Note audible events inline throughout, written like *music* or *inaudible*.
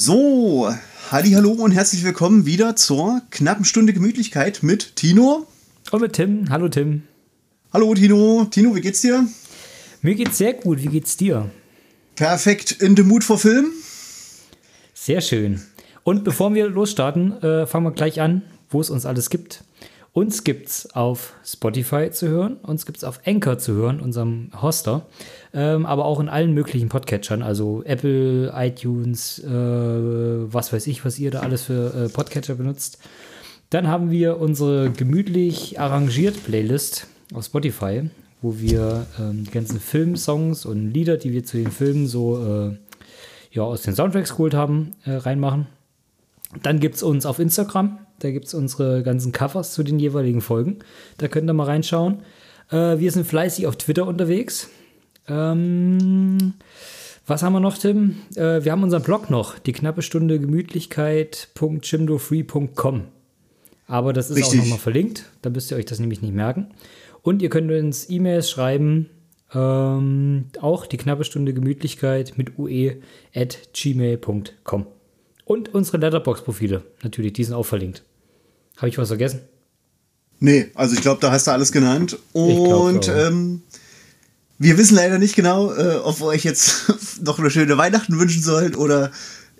So, halli, hallo und herzlich willkommen wieder zur knappen Stunde Gemütlichkeit mit Tino. Und mit Tim. Hallo Tim. Hallo Tino. Tino, wie geht's dir? Mir geht's sehr gut. Wie geht's dir? Perfekt. In the mood for Film? Sehr schön. Und bevor wir losstarten, äh, fangen wir gleich an, wo es uns alles gibt. Uns gibt's auf Spotify zu hören, uns gibt's auf Anchor zu hören, unserem Hoster, ähm, aber auch in allen möglichen Podcatchern, also Apple, iTunes, äh, was weiß ich, was ihr da alles für äh, Podcatcher benutzt. Dann haben wir unsere gemütlich arrangiert Playlist auf Spotify, wo wir ähm, die ganzen Filmsongs und Lieder, die wir zu den Filmen so äh, ja, aus den Soundtracks geholt haben, äh, reinmachen. Dann gibt es uns auf Instagram, da gibt es unsere ganzen Covers zu den jeweiligen Folgen. Da könnt ihr mal reinschauen. Äh, wir sind fleißig auf Twitter unterwegs. Ähm, was haben wir noch, Tim? Äh, wir haben unseren Blog noch, die knappe Stunde Gemütlichkeit.chimdofree.com. Aber das ist Richtig. auch nochmal verlinkt, da müsst ihr euch das nämlich nicht merken. Und ihr könnt uns E-Mails schreiben, ähm, auch die knappe Stunde Gemütlichkeit mit ue at gmail.com. Und unsere Letterbox-Profile, natürlich, die sind auch verlinkt. Habe ich was vergessen? Nee, also ich glaube, da hast du alles genannt. Und ähm, wir wissen leider nicht genau, äh, ob wir euch jetzt *laughs* noch eine schöne Weihnachten wünschen sollen oder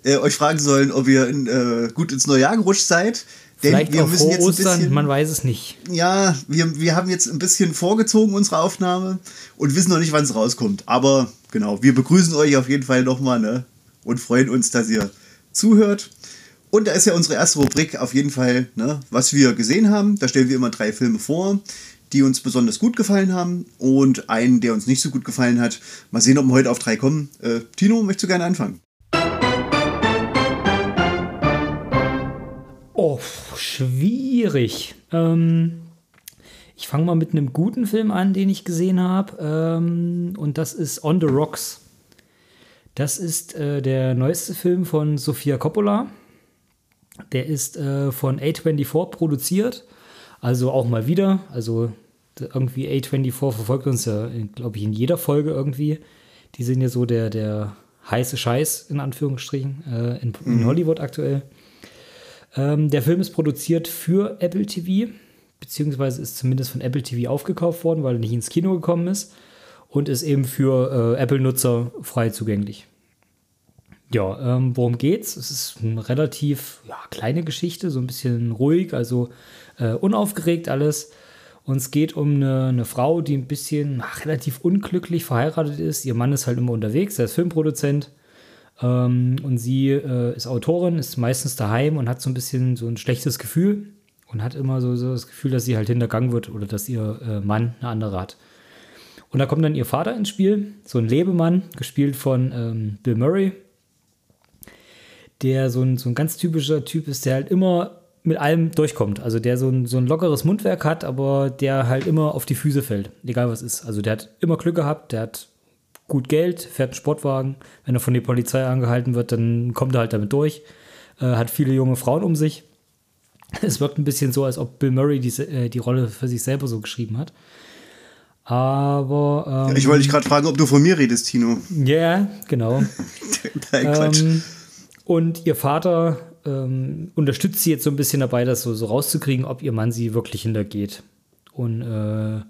äh, euch fragen sollen, ob ihr in, äh, gut ins neue Jahr gerutscht seid. Denn Vielleicht wir müssen jetzt Ostern, bisschen, man weiß es nicht. Ja, wir, wir haben jetzt ein bisschen vorgezogen unsere Aufnahme und wissen noch nicht, wann es rauskommt. Aber genau, wir begrüßen euch auf jeden Fall nochmal ne? und freuen uns, dass ihr zuhört. Und da ist ja unsere erste Rubrik auf jeden Fall, ne, was wir gesehen haben. Da stellen wir immer drei Filme vor, die uns besonders gut gefallen haben und einen, der uns nicht so gut gefallen hat. Mal sehen, ob wir heute auf drei kommen. Äh, Tino, möchtest du gerne anfangen? Oh, schwierig. Ähm, ich fange mal mit einem guten Film an, den ich gesehen habe. Ähm, und das ist On the Rocks. Das ist äh, der neueste Film von Sofia Coppola. Der ist äh, von A24 produziert. Also auch mal wieder. Also irgendwie A24 verfolgt uns ja, glaube ich, in jeder Folge irgendwie. Die sind ja so der, der heiße Scheiß, in Anführungsstrichen, äh, in, in, mhm. Hollywood aktuell. Ähm, der Film ist produziert für Apple TV, beziehungsweise ist zumindest von Apple TV aufgekauft worden, weil er nicht ins Kino gekommen ist und ist eben für äh, Apple-Nutzer frei zugänglich. Ja, ähm, worum geht's? Es ist eine relativ ja, kleine Geschichte, so ein bisschen ruhig, also äh, unaufgeregt alles. Und es geht um eine, eine Frau, die ein bisschen ach, relativ unglücklich verheiratet ist. Ihr Mann ist halt immer unterwegs, er ist Filmproduzent. Ähm, und sie äh, ist Autorin, ist meistens daheim und hat so ein bisschen so ein schlechtes Gefühl und hat immer so, so das Gefühl, dass sie halt hintergangen wird oder dass ihr äh, Mann eine andere hat. Und da kommt dann ihr Vater ins Spiel, so ein Lebemann, gespielt von ähm, Bill Murray der so ein, so ein ganz typischer Typ ist, der halt immer mit allem durchkommt. Also der so ein, so ein lockeres Mundwerk hat, aber der halt immer auf die Füße fällt, egal was ist. Also der hat immer Glück gehabt, der hat gut Geld, fährt einen Sportwagen. Wenn er von der Polizei angehalten wird, dann kommt er halt damit durch. Äh, hat viele junge Frauen um sich. *laughs* Es wirkt ein bisschen so, als ob Bill Murray diese, äh, die Rolle für sich selber so geschrieben hat. Aber. Ähm, ich wollte dich gerade fragen, ob du von mir redest, Tino. Ja, yeah, genau. *laughs* Nein, Quatsch. Ähm, und ihr Vater ähm, unterstützt sie jetzt so ein bisschen dabei, das so, so rauszukriegen, ob ihr Mann sie wirklich hintergeht. Und äh,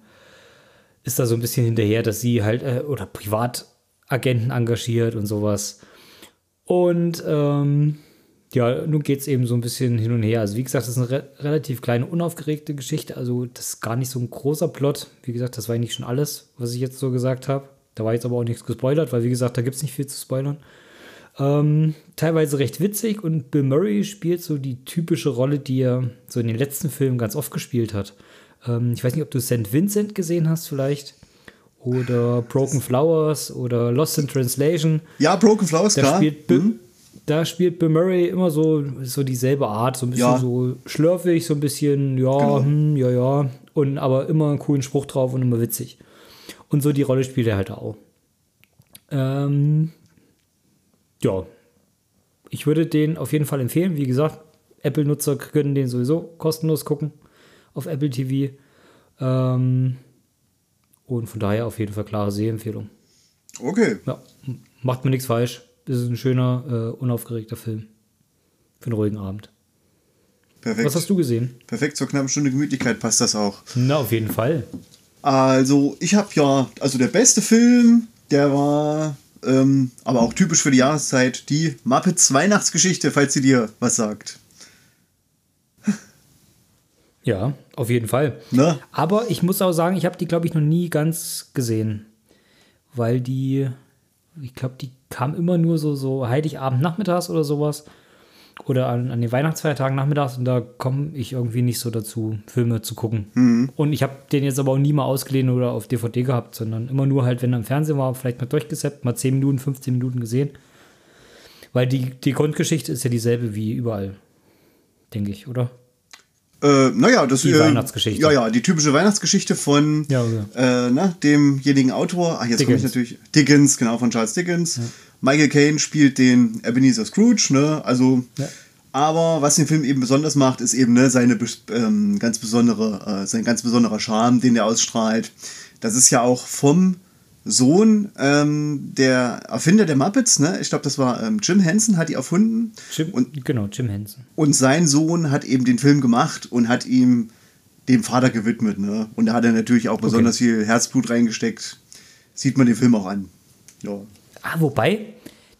ist da so ein bisschen hinterher, dass sie halt äh, oder Privatagenten engagiert und sowas. Und ähm, ja, nun geht es eben so ein bisschen hin und her. Also, wie gesagt, das ist eine re relativ kleine, unaufgeregte Geschichte. Also, das ist gar nicht so ein großer Plot. Wie gesagt, das war eigentlich schon alles, was ich jetzt so gesagt habe. Da war jetzt aber auch nichts gespoilert, weil, wie gesagt, da gibt es nicht viel zu spoilern. Ähm, teilweise recht witzig und Bill Murray spielt so die typische Rolle, die er so in den letzten Filmen ganz oft gespielt hat. Ähm, ich weiß nicht, ob du St. Vincent gesehen hast, vielleicht. Oder Broken Flowers oder Lost in Translation. Ja, Broken Flowers, da klar. Spielt Bill, mhm. Da spielt Bill Murray immer so, so dieselbe Art, so ein bisschen ja. so schlürfig, so ein bisschen, ja, genau. hm, ja, ja. Und aber immer einen coolen Spruch drauf und immer witzig. Und so die Rolle spielt er halt auch. Ähm, ja, ich würde den auf jeden Fall empfehlen. Wie gesagt, Apple-Nutzer können den sowieso kostenlos gucken auf Apple TV. Ähm, und von daher auf jeden Fall klare Sehempfehlung. Okay. Ja, macht mir nichts falsch. Das ist ein schöner, äh, unaufgeregter Film. Für einen ruhigen Abend. Perfekt. Was hast du gesehen? Perfekt, zur knappen Stunde Gemütlichkeit passt das auch. Na, auf jeden Fall. Also, ich habe ja, also der beste Film, der war, ähm, aber auch typisch für die Jahreszeit, die Muppets Weihnachtsgeschichte, falls sie dir was sagt. Ja, auf jeden Fall. Ne? Aber ich muss auch sagen, ich habe die, glaube ich, noch nie ganz gesehen. Weil die, ich glaube, die kam immer nur so, so Heiligabend nachmittags oder sowas. Oder an, an den Weihnachtsfeiertagen nachmittags und da komme ich irgendwie nicht so dazu, Filme zu gucken. Und ich habe den jetzt aber auch nie mal ausgeliehen oder auf DVD gehabt, sondern immer nur halt, wenn er im Fernsehen war, vielleicht mal durchgesetzt, mal 10 Minuten, 15 Minuten gesehen. Weil die, die Grundgeschichte ist ja dieselbe wie überall, denke ich, oder? Äh, naja, das Die äh, Weihnachtsgeschichte. Ja, ja, die typische Weihnachtsgeschichte von Ja, okay. äh, ne, demjenigen Autor. Ach, jetzt komme ich natürlich. Dickens, genau, von Charles Dickens. Michael Caine spielt den Ebenezer Scrooge, ne? Also. Ja. Aber was den Film eben besonders macht, ist eben ne, seine ähm, ganz besondere, äh, sein ganz besonderer Charme, den er ausstrahlt. Das ist ja auch vom Sohn ähm, der Erfinder der Muppets, ne? Ich glaube, das war ähm, Jim Henson, hat die erfunden. Jim, Und genau, Jim Henson. und sein Sohn hat eben den Film gemacht und hat ihm dem Vater gewidmet. Ne? Und da hat er natürlich auch besonders viel Herzblut reingesteckt. Sieht man den Film auch an. Ja. Ah, wobei,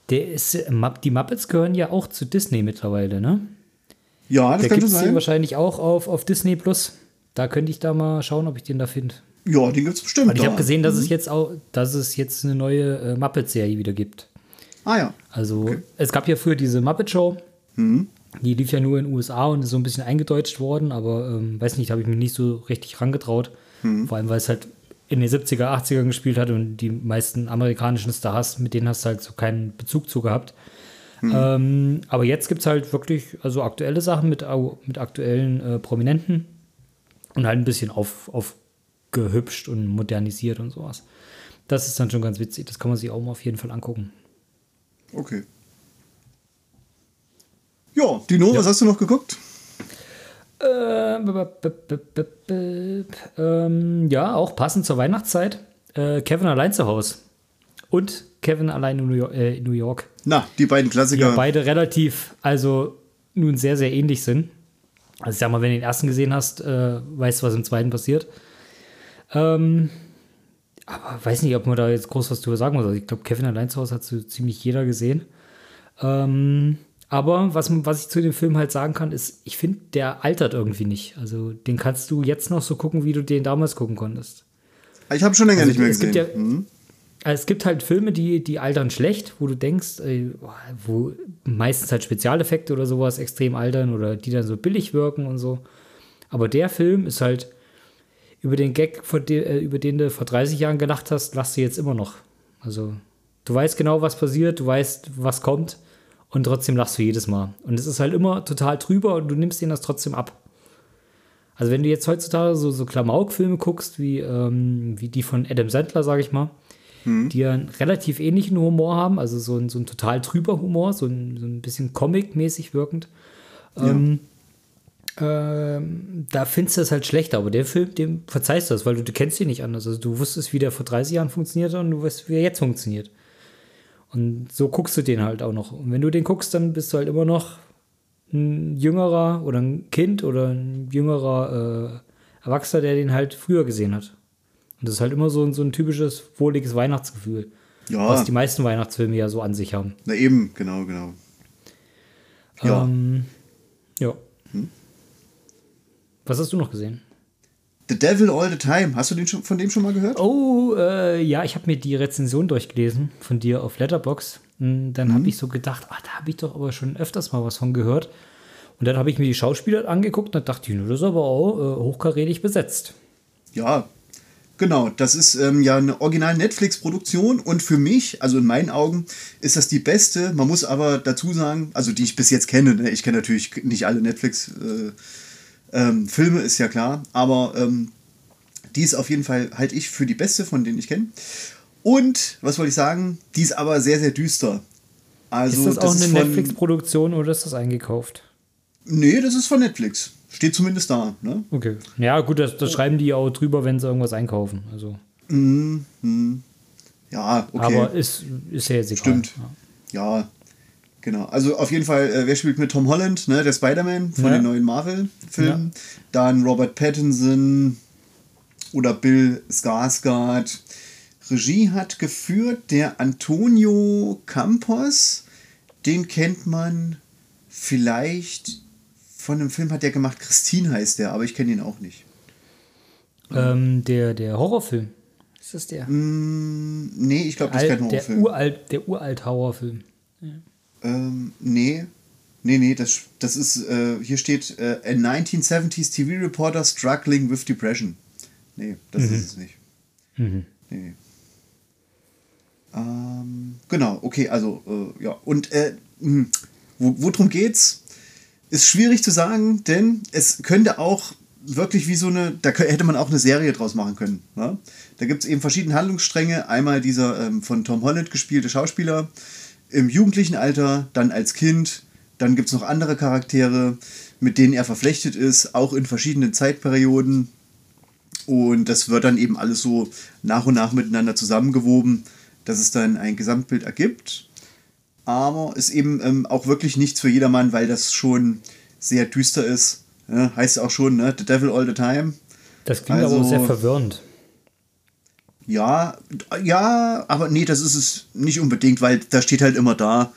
der ist, die Muppets gehören ja auch zu Disney mittlerweile, ne? Ja, das Der es sein. wahrscheinlich auch auf, auf Disney Plus. Da könnte ich da mal schauen, ob ich den da finde. Ja, den gibt es bestimmt. Weil ich habe gesehen, dass es jetzt auch, dass es jetzt eine neue äh, Muppet-Serie wieder gibt. Ah ja. Also es gab ja früher diese Muppet Show. Die lief ja nur in den USA und ist so ein bisschen eingedeutscht worden, aber ähm, weiß nicht, habe ich mich nicht so richtig rangetraut. Vor allem, weil es halt in den 70er, 80er gespielt hat und die meisten amerikanischen Stars, mit denen hast du halt so keinen Bezug zu gehabt. Ähm, aber jetzt gibt es halt wirklich also aktuelle Sachen mit, mit aktuellen äh, Prominenten und halt ein bisschen auf, aufgehübscht und modernisiert und sowas. Das ist dann schon ganz witzig. Das kann man sich auch mal auf jeden Fall angucken. Okay. Ja, Dino, was hast du noch geguckt? Äh, b- ähm, ja, auch passend zur Weihnachtszeit. Äh, Kevin allein zu Hause. Und Kevin allein in New York. Äh, in New York Na, die beiden die ja Klassiker. beide relativ, also nun sehr, sehr ähnlich sind. Also ich sag mal, wenn du den ersten gesehen hast, äh, weißt du, was im zweiten passiert. Ähm, aber weiß nicht, ob man da jetzt groß was drüber sagen muss. Also ich glaube, Kevin allein zu Hause hat so ziemlich jeder gesehen. Ähm, aber was, was ich zu dem Film halt sagen kann, ist, ich finde, der altert irgendwie nicht. Also den kannst du jetzt noch so gucken, wie du den damals gucken konntest. ich habe schon länger Also nicht mehr es gesehen. gibt ja- Hm? Also es gibt halt Filme, die, die altern schlecht, wo du denkst, äh, wo meistens halt Spezialeffekte oder sowas extrem altern oder die dann so billig wirken und so. Aber der Film ist halt über den Gag, äh, über den du vor 30 Jahren gelacht hast, lachst du jetzt immer noch. Also du weißt genau, was passiert, du weißt, was kommt und trotzdem lachst du jedes Mal. Und es ist halt immer total drüber und du nimmst ihnen das trotzdem ab. Also wenn du jetzt heutzutage so, so Klamauk-Filme guckst, wie, ähm, wie die von Adam Sandler, sag ich mal, die ja einen relativ ähnlichen Humor haben, also so ein, so ein total trüber Humor, so ein, so ein bisschen Comic-mäßig wirkend. Ähm, ähm, da findest du das halt schlechter, aber der Film, dem verzeihst du das, weil du, du kennst ihn nicht anders. Also du wusstest, wie der vor 30 Jahren funktioniert hat und du weißt, wie er jetzt funktioniert. Und so guckst du den halt auch noch. Und wenn du den guckst, dann bist du halt immer noch ein jüngerer oder ein Kind oder ein jüngerer äh, Erwachsener, der den halt früher gesehen hat. Und das ist halt immer so, ein- so ein typisches, wohliges Weihnachtsgefühl. Ja, Was die meisten Weihnachtsfilme ja so an sich haben. na eben, genau, genau. Ja. Ähm, ja. Was hast du noch gesehen? The Devil All the Time. Hast du den schon, von dem schon mal gehört? Oh, äh, ja, ich habe mir die Rezension durchgelesen von dir auf Letterbox. Dann habe ich so gedacht, ah, da habe ich doch aber schon öfters mal was von gehört. Und dann habe ich mir die Schauspieler angeguckt und dachte, ich, das ist aber auch äh, hochkarätig besetzt. Ja, genau. Das ist ähm, ja eine original Netflix-Produktion und für mich, also in meinen Augen, ist das die beste. Man muss aber dazu sagen, also die ich bis jetzt kenne, ne? ich kenne natürlich nicht alle Netflix-Filme, ähm, Filme, ist ja klar, aber ähm, die ist auf jeden Fall, halte ich für die beste, von denen ich kenne. Und, was wollte ich sagen, die ist aber sehr, sehr düster. Also, ist das auch eine Netflix-Produktion oder ist das eingekauft? Nee, das ist von Netflix. Steht zumindest da. Ne? Okay. Ja, gut, das, das schreiben die ja auch drüber, wenn sie irgendwas einkaufen. Also, Ja, okay. Aber ist, ist ja jetzt egal. Stimmt. Ja. ja, genau. Also auf jeden Fall, äh, wer spielt mit Tom Holland, ne? Der Spider-Man von Ja. den neuen Marvel-Filmen. Dann Robert Pattinson oder Bill Skarsgård. Regie hat geführt der Antonio Campos. Den kennt man vielleicht von einem Film, hat der gemacht. Christine heißt der, aber ich kenne ihn auch nicht. Ähm, der, der Horrorfilm. Ist das der? Mm, nee, ich glaube, das ist kein Alt, der Horrorfilm. uralt, der uralt Horrorfilm. Ähm, nee. Nee, nee, das, das ist, äh, hier steht, äh, a 1970s TV reporter struggling with depression. Nee, das ist es nicht. Mhm. Nee. Ähm, genau, okay, also, äh, ja, und äh, mh, wo, worum geht's? Ist schwierig zu sagen, denn es könnte auch wirklich wie so eine, da hätte man auch eine Serie draus machen können. Ne? Da gibt es eben verschiedene Handlungsstränge. Einmal dieser ähm, von Tom Holland gespielte Schauspieler im jugendlichen Alter, dann als Kind. Dann gibt es noch andere Charaktere, mit denen er verflechtet ist, auch in verschiedenen Zeitperioden. Und das wird dann eben alles so nach und nach miteinander zusammengewoben, dass es dann ein Gesamtbild ergibt. Aber ist eben ähm, auch wirklich nichts für jedermann, weil das schon sehr düster ist. Ja, heißt auch schon, ne? The Devil All the Time. Das klingt aber Also- sehr verwirrend. Ja, ja, aber nee, das ist es nicht unbedingt, weil da steht halt immer da,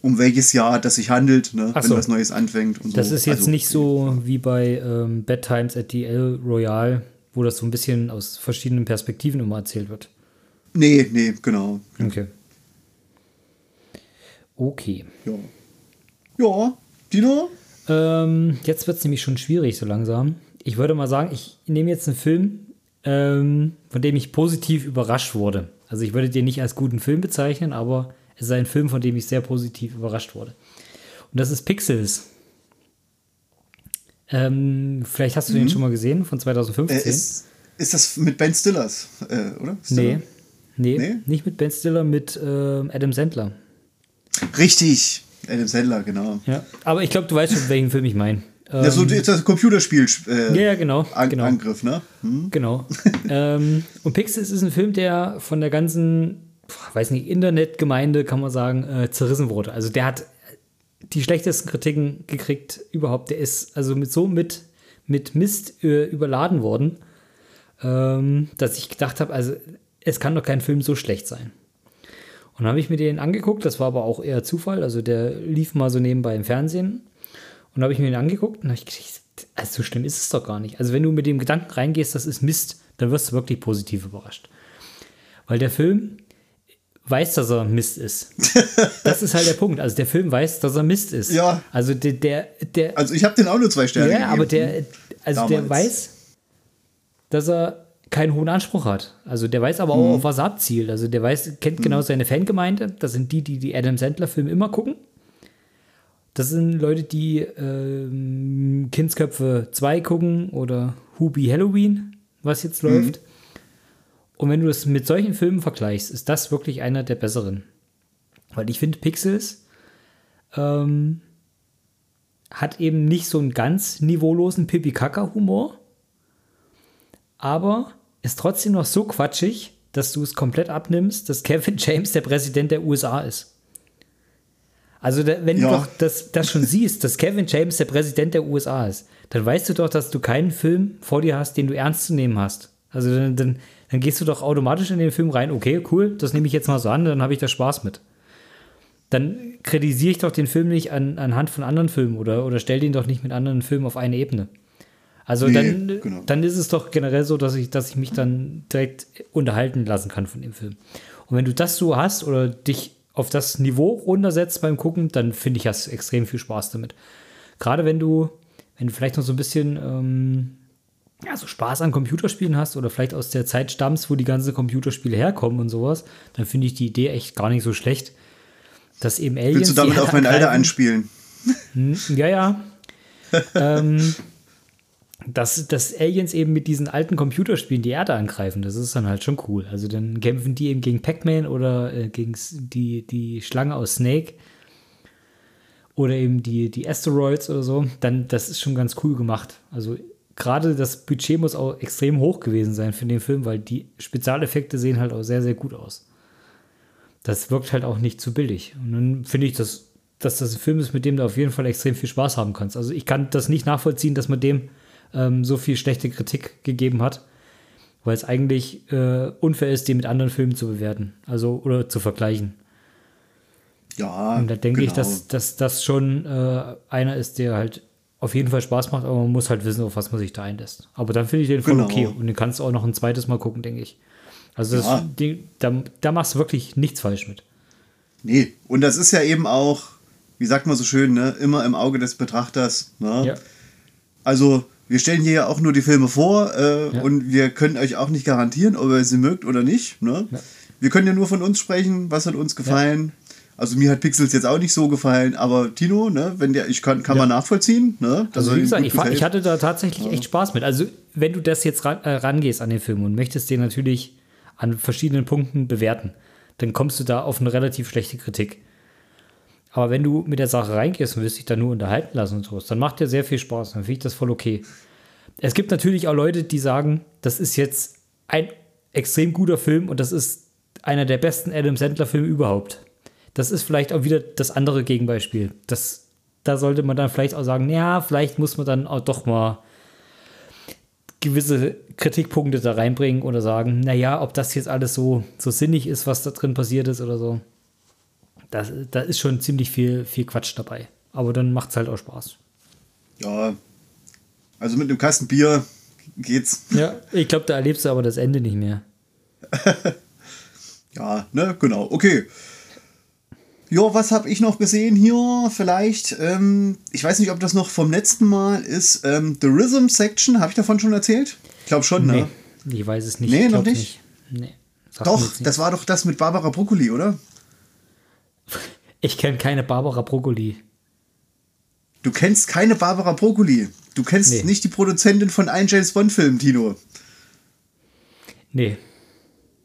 um welches Jahr das sich handelt, ne? Ach wenn so. was Neues anfängt. Und Das so. ist jetzt Also, nicht so wie bei ähm, Bad Times at the El Royale, wo das so ein bisschen aus verschiedenen Perspektiven immer erzählt wird. Nee, nee, genau. Okay. Okay. Ja. Ja, Dino? Ähm, jetzt wird es nämlich schon schwierig so langsam. Ich würde mal sagen, ich nehme jetzt einen Film, ähm, von dem ich positiv überrascht wurde. Also ich würde den nicht als guten Film bezeichnen, aber es ist ein Film, von dem ich sehr positiv überrascht wurde. Und das ist Pixels. Ähm, vielleicht hast du den schon mal gesehen, von 2015. Äh, ist, ist das mit Ben Stillers, äh, oder? nee. Stiller? nee. Nee? nicht mit Ben Stiller, mit ähm, Adam Sandler. Richtig, Adam Sandler, genau. Ja. Aber ich glaube, du weißt schon, welchen Film ich meine. Ja, so ist das Computerspiel äh, Ja, ja, genau. An genau. Angriff, ne? Hm? Genau. *laughs* ähm, und Pixels ist ein Film, der von der ganzen, weiß nicht, Internetgemeinde, kann man sagen, äh, zerrissen wurde. Also der hat die schlechtesten Kritiken gekriegt überhaupt. Der ist also mit so mit, mit Mist äh, überladen worden, ähm, dass ich gedacht habe, also es kann doch kein Film so schlecht sein. Und dann habe ich mir den angeguckt, das war aber auch eher Zufall, also der lief mal so nebenbei im Fernsehen. Und da habe ich mir den angeguckt und habe ich gedacht, also so schlimm ist es doch gar nicht. Also wenn du mit dem Gedanken reingehst, das ist Mist, dann wirst du wirklich positiv überrascht. Weil der Film weiß, dass er Mist ist. *laughs* Das ist halt der Punkt. Also der Film weiß, dass er Mist ist. Ja. Also der, der, der Also ich habe den auch nur zwei Sterne ja, gegeben. aber der, also der Damals. weiß, dass er keinen hohen Anspruch hat. Also der weiß aber auch, auf was er abzielt. Also der weiß, kennt genau seine Fangemeinde. Das sind die, die die Adam Sandler-Filme immer gucken. Das sind Leute, die ähm, Kindsköpfe 2 gucken oder Hubi Halloween, was jetzt läuft. Und wenn du das mit solchen Filmen vergleichst, ist das wirklich einer der besseren. Weil ich finde, Pixels ähm, hat eben nicht so einen ganz niveaulosen Pipi-Kaka-Humor, aber ist trotzdem noch so quatschig, dass du es komplett abnimmst, dass Kevin *laughs* James der Präsident der USA ist. Also, da, wenn Ja. du doch das, das schon siehst, dass Kevin James der Präsident der USA ist, dann weißt du doch, dass du keinen Film vor dir hast, den du ernst zu nehmen hast. Also, dann, dann, dann gehst du doch automatisch in den Film rein, okay, cool, das nehme ich jetzt mal so an, dann habe ich da Spaß mit dann kritisiere ich doch den Film nicht an, anhand von anderen Filmen oder, oder stell den doch nicht mit anderen Filmen auf eine Ebene. Also Nee, dann, genau. dann ist es doch generell so, dass ich, dass ich mich dann direkt unterhalten lassen kann von dem Film. Und wenn du das so hast oder dich auf das Niveau runtersetzt beim Gucken, dann finde ich, du extrem viel Spaß damit. Gerade wenn du, wenn du vielleicht noch so ein bisschen ähm, ja, so Spaß an Computerspielen hast oder vielleicht aus der Zeit stammst, wo die ganzen Computerspiele herkommen und sowas, dann finde ich die Idee echt gar nicht so schlecht. Dass eben Aliens. Willst du damit auf mein Alter anspielen? Ja, ja. *laughs* ähm, dass, dass Aliens eben mit diesen alten Computerspielen die Erde angreifen, das ist dann halt schon cool. Also dann kämpfen die eben gegen Pac-Man oder äh, gegen die, die Schlange aus Snake oder eben die, die Asteroids oder so. Dann, das ist schon ganz cool gemacht. Also gerade das Budget muss auch extrem hoch gewesen sein für den Film, weil die Spezialeffekte sehen halt auch sehr, sehr gut aus. das wirkt halt auch nicht zu billig. Und dann finde ich, dass, dass das ein Film ist, mit dem du auf jeden Fall extrem viel Spaß haben kannst. Also ich kann das nicht nachvollziehen, dass man dem ähm, so viel schlechte Kritik gegeben hat, weil es eigentlich äh, unfair ist, den mit anderen Filmen zu bewerten, also oder zu vergleichen. Ja. Und da denke genau. ich, dass, dass das schon äh, einer ist, der halt auf jeden Fall Spaß macht, aber man muss halt wissen, auf was man sich da einlässt. Aber dann finde ich den voll Genau. okay und den kannst du auch noch ein zweites Mal gucken, denke ich. Also das, Ja. die, da, da machst du wirklich nichts falsch mit. Nee, und das ist ja eben auch, wie sagt man so schön, ne, immer im Auge des Betrachters. Ne? Ja. Also, wir stellen hier ja auch nur die Filme vor äh, Ja. und wir können euch auch nicht garantieren, ob ihr sie mögt oder nicht. Ne? Ja. Wir können ja nur von uns sprechen, was hat uns gefallen. Also mir hat Pixels jetzt auch nicht so gefallen, aber Tino, ne, wenn der, ich kann, kann Ja. man nachvollziehen, ne? Also wie gesagt, ich, gefällt. ich hatte da tatsächlich echt Spaß mit. Also wenn du das jetzt ran, äh, rangehst an den Film und möchtest den natürlich an verschiedenen Punkten bewerten, dann kommst du da auf eine relativ schlechte Kritik. Aber wenn du mit der Sache reingehst und willst dich da nur unterhalten lassen und sowas, dann macht dir sehr viel Spaß. Dann finde ich das voll okay. Es gibt natürlich auch Leute, die sagen, das ist jetzt ein extrem guter Film und das ist einer der besten Adam Sandler-Filme überhaupt. Das ist vielleicht auch wieder das andere Gegenbeispiel. Das, da sollte man dann vielleicht auch sagen, ja, vielleicht muss man dann auch doch mal gewisse Kritikpunkte da reinbringen oder sagen, naja, ob das jetzt alles so, so sinnig ist, was da drin passiert ist oder so. Das, da ist schon ziemlich viel, viel Quatsch dabei. Aber dann macht es halt auch Spaß. Ja, also mit einem Kasten Bier geht's. Ja, ich glaube, da erlebst du aber das Ende nicht mehr. *laughs* Ja, ne, genau, okay. Jo, was habe ich noch gesehen hier? Vielleicht, ähm, ich weiß nicht, ob das noch vom letzten Mal ist. Ähm, The Rhythm Section, habe ich davon schon erzählt? Ich glaube schon, ne? Nee, ich weiß es nicht. Nee, noch glaub nicht? Nee. Doch, nicht. das war doch das mit Barbara Broccoli, oder? Ich kenne keine Barbara Broccoli. Du kennst keine Barbara Broccoli. Du kennst Nee. nicht die Produzentin von allen James Bond-Filmen, Tino. Nee.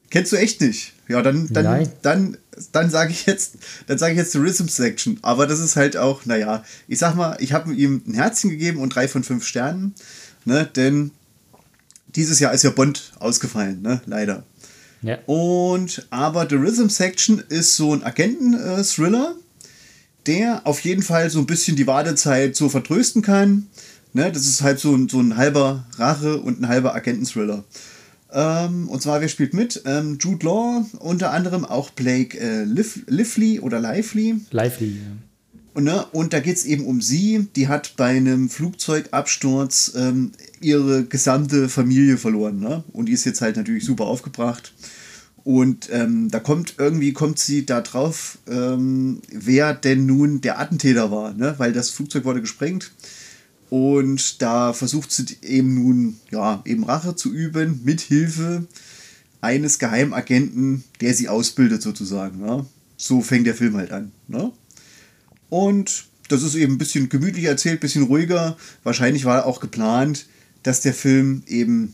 Kennst du echt nicht? Ja, dann, dann, Nein. dann, dann sage ich jetzt, dann sage ich jetzt die Rhythm Section. Aber das ist halt auch, naja, ich sag mal, ich habe ihm ein Herzchen gegeben und drei von fünf Sternen, ne, denn dieses Jahr ist ja Bond ausgefallen, ne, leider. Ja. Und aber The Rhythm Section ist so ein Agenten-Thriller, der auf jeden Fall so ein bisschen die Wartezeit so vertrösten kann. Ne, das ist halt so ein, so ein halber Rache und ein halber Agenten-Thriller. Ähm, und zwar, wer spielt mit? Ähm, Jude Law, unter anderem auch Blake äh, Liv Lively oder Lively. Lively. Ja. Und, ne, und da geht es eben um sie. Die hat bei einem Flugzeugabsturz ähm, ihre gesamte Familie verloren. Ne? Und die ist jetzt halt natürlich super aufgebracht. Und ähm, da kommt irgendwie kommt sie da drauf, ähm, wer denn nun der Attentäter war, ne? weil das Flugzeug wurde gesprengt. Und da versucht sie eben nun, ja, eben Rache zu üben, mit Hilfe eines Geheimagenten, der sie ausbildet, sozusagen. Ne? So fängt der Film halt an. Ne? Und das ist eben ein bisschen gemütlicher erzählt, ein bisschen ruhiger. Wahrscheinlich war auch geplant, dass der Film eben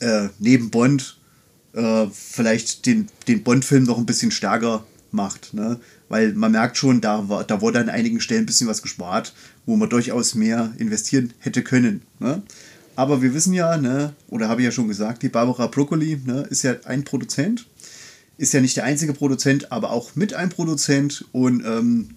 äh, neben Bond äh, vielleicht den, den Bond-Film noch ein bisschen stärker macht. Ne? Weil man merkt schon, da, war, da wurde an einigen Stellen ein bisschen was gespart, wo man durchaus mehr investieren hätte können. Ne? Aber wir wissen ja, ne, oder habe ich ja schon gesagt, die Barbara Broccoli ne, ist ja ein Produzent. Ist ja nicht der einzige Produzent, aber auch mit ein Produzent und ähm,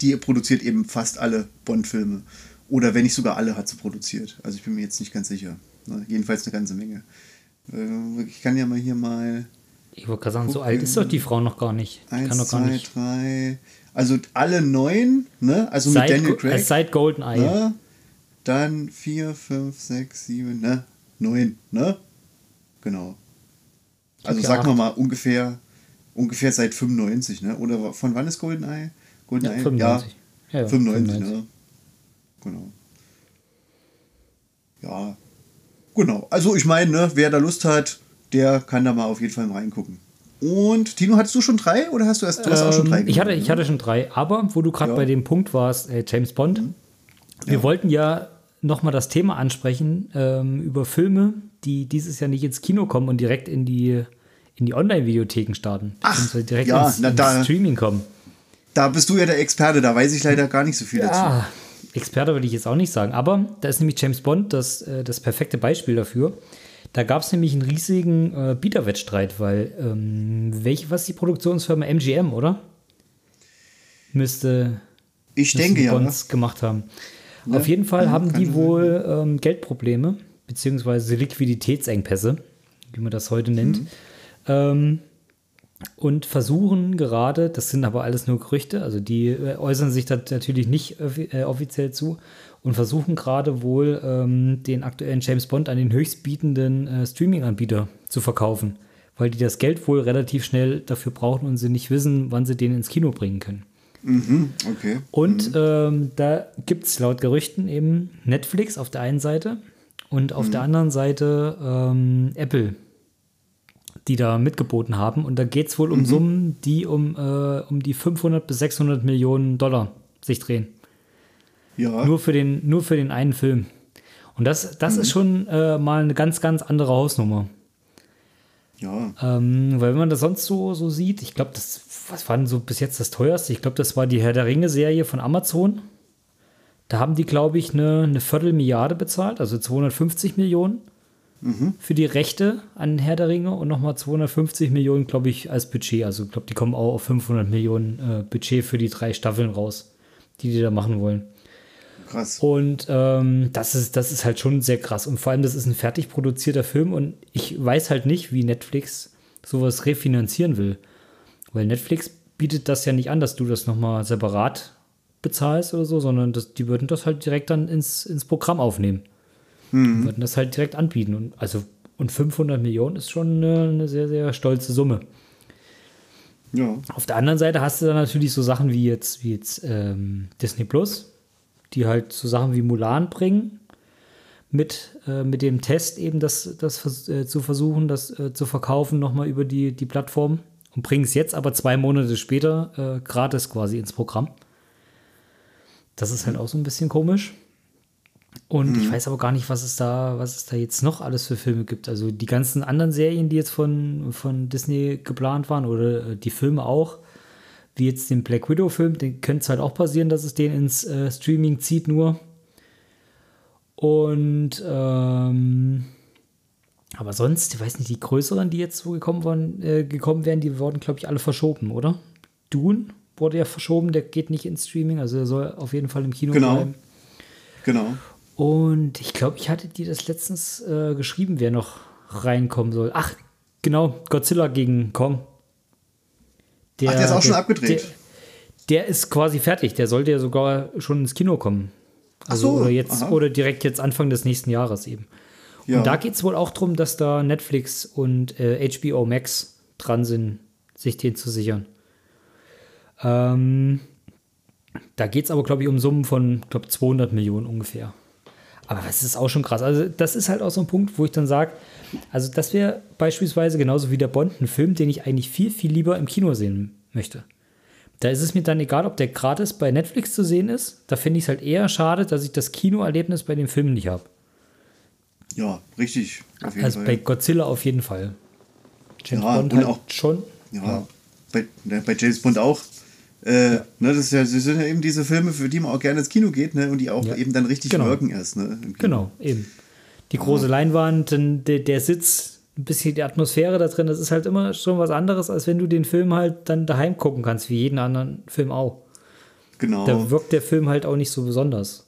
die produziert eben fast alle Bond-Filme. Oder wenn nicht sogar alle hat sie produziert. Also ich bin mir jetzt nicht ganz sicher. Ne? Jedenfalls eine ganze Menge. Äh, ich kann ja mal hier mal Ich wollte gerade sagen, so alt ist doch die Frau noch gar nicht. Die eins, kann doch gar zwei, nicht. drei. Also alle neun, ne? Also Seit, mit Daniel Craig. seit Goldeneye. Ne? Dann vier, fünf, sechs, sieben, ne? Neun, ne? Genau. Also sagen wir mal ungefähr, ungefähr seit 95, ne? Oder von wann ist Goldeneye? Ja, Goldeneye? 95. Ja, ja, 95, ne? Genau. Ja. Genau. Also ich meine, ne, wer da Lust hat, der kann da mal auf jeden Fall mal reingucken. Und Tino, hattest du schon drei oder hast du erst du hast auch schon drei? Ähm, ich, hatte, ich ne? hatte schon drei, aber wo du gerade Ja. Mhm. bei dem Punkt warst, äh, James Bond, wir wollten ja nochmal das Thema ansprechen ähm, über Filme, die dieses Jahr nicht ins Kino kommen und direkt in die, in die Online-Videotheken starten. Ach, direkt ja, ins, na, ins da- Streaming kommen. Da bist du ja der Experte, da weiß ich leider gar nicht so viel dazu. Ja, Experte würde ich jetzt auch nicht sagen, aber da ist nämlich James Bond das, äh, das perfekte Beispiel dafür. Da gab es nämlich einen riesigen äh, Bieterwettstreit, weil ähm, welche, was die Produktionsfirma MGM, oder? Müsste ich denke ja. Bonds gemacht haben. Ja, Auf jeden Fall haben die wohl ähm, Geldprobleme, beziehungsweise Liquiditätsengpässe, wie man das heute nennt. Mhm. Ähm, und versuchen gerade, das sind aber alles nur Gerüchte, also die äh, äußern sich da natürlich nicht äh, offiziell zu und versuchen gerade wohl ähm, den aktuellen James Bond an den höchstbietenden äh, Streaming-Anbieter zu verkaufen, weil die das Geld wohl relativ schnell dafür brauchen und sie nicht wissen, wann sie den ins Kino bringen können. Mhm, okay. Und mhm. ähm, da gibt es laut Gerüchten eben Netflix auf der einen Seite und auf mhm. der anderen Seite ähm, Apple, die da mitgeboten haben. Und da geht es wohl um mhm. Summen, die um, äh, um die 500 bis 600 Millionen Dollar sich drehen. Ja. Nur für den, nur für den einen Film. Und das, das ist mhm. schon äh, mal eine ganz, ganz andere Hausnummer. Ja. Ähm, weil wenn man das sonst so, so sieht, ich glaube, das, was war denn so bis jetzt das teuerste? Ich glaube, das war die Herr der Ringe-Serie von Amazon. Da haben die, glaube ich, eine, eine Viertelmilliarde bezahlt, also 250 Millionen mhm. für die Rechte an Herr der Ringe und nochmal 250 Millionen, glaube ich, als Budget. Also ich glaube, die kommen auch auf 500 Millionen äh, Budget für die drei Staffeln raus, die die da machen wollen. Krass. Und ähm, das, ist, das ist halt schon sehr krass. Und vor allem, das ist ein fertig produzierter Film und ich weiß halt nicht, wie Netflix sowas refinanzieren will. Weil Netflix bietet das ja nicht an, dass du das nochmal separat bezahlst oder so, sondern das, die würden das halt direkt dann ins, ins Programm aufnehmen. Mhm. Würden das halt direkt anbieten. Und, also, und 500 Millionen ist schon eine, eine sehr, sehr stolze Summe. Ja. Auf der anderen Seite hast du dann natürlich so Sachen wie jetzt, wie jetzt ähm, Disney Plus, die halt so Sachen wie Mulan bringen, mit, äh, mit dem Test eben das, das äh, zu versuchen, das äh, zu verkaufen nochmal über die, die Plattform und bringen es jetzt aber zwei Monate später äh, gratis quasi ins Programm. Das ist halt auch so ein bisschen komisch. Und mhm. ich weiß aber gar nicht, was es da, was es da jetzt noch alles für Filme gibt. Also die ganzen anderen Serien, die jetzt von, von Disney geplant waren, oder äh, die Filme auch, wie jetzt den Black Widow-Film, den könnte es halt auch passieren, dass es den ins äh, Streaming zieht nur. Und ähm, aber sonst, ich weiß nicht, die größeren, die jetzt so gekommen, waren, äh, gekommen wären, die wurden, glaube ich, alle verschoben, oder? Dune wurde ja verschoben, der geht nicht ins Streaming, also er soll auf jeden Fall im Kino genau. bleiben. Genau. Und ich glaube, ich hatte dir das letztens äh, geschrieben, wer noch reinkommen soll. Ach, genau, Godzilla gegen Kong. Der, Ach, der ist auch der, schon abgedreht. Der, der, ist quasi fertig. Der sollte ja sogar schon ins Kino kommen. Also so, oder jetzt aha. oder direkt jetzt Anfang des nächsten Jahres eben. Ja. Und da geht es wohl auch darum, dass da Netflix und äh, HBO Max dran sind, sich den zu sichern. Ähm, da geht es aber, glaube ich, um Summen von, glaube 200 Millionen ungefähr. Aber das ist auch schon krass. Also, das ist halt auch so ein Punkt, wo ich dann sage, also, das wäre beispielsweise genauso wie der Bond ein Film, den ich eigentlich viel, viel lieber im Kino sehen möchte. Da ist es mir dann egal, ob der gratis bei Netflix zu sehen ist. Da finde ich es halt eher schade, dass ich das Kinoerlebnis bei dem Film nicht habe. Ja, richtig. also Fall. bei Godzilla auf jeden Fall. James ja, Bond halt auch schon. Ja, ja. Bei, ne, bei James Bond auch. Äh, ja. ne, das, ist ja, das sind ja eben diese Filme, für die man auch gerne ins Kino geht ne, und die auch ja. eben dann richtig genau. wirken erst. Ne, genau, eben die große Leinwand, der, der Sitz, ein bisschen die Atmosphäre da drin, das ist halt immer schon was anderes, als wenn du den Film halt dann daheim gucken kannst, wie jeden anderen Film auch. Genau. Da wirkt der Film halt auch nicht so besonders.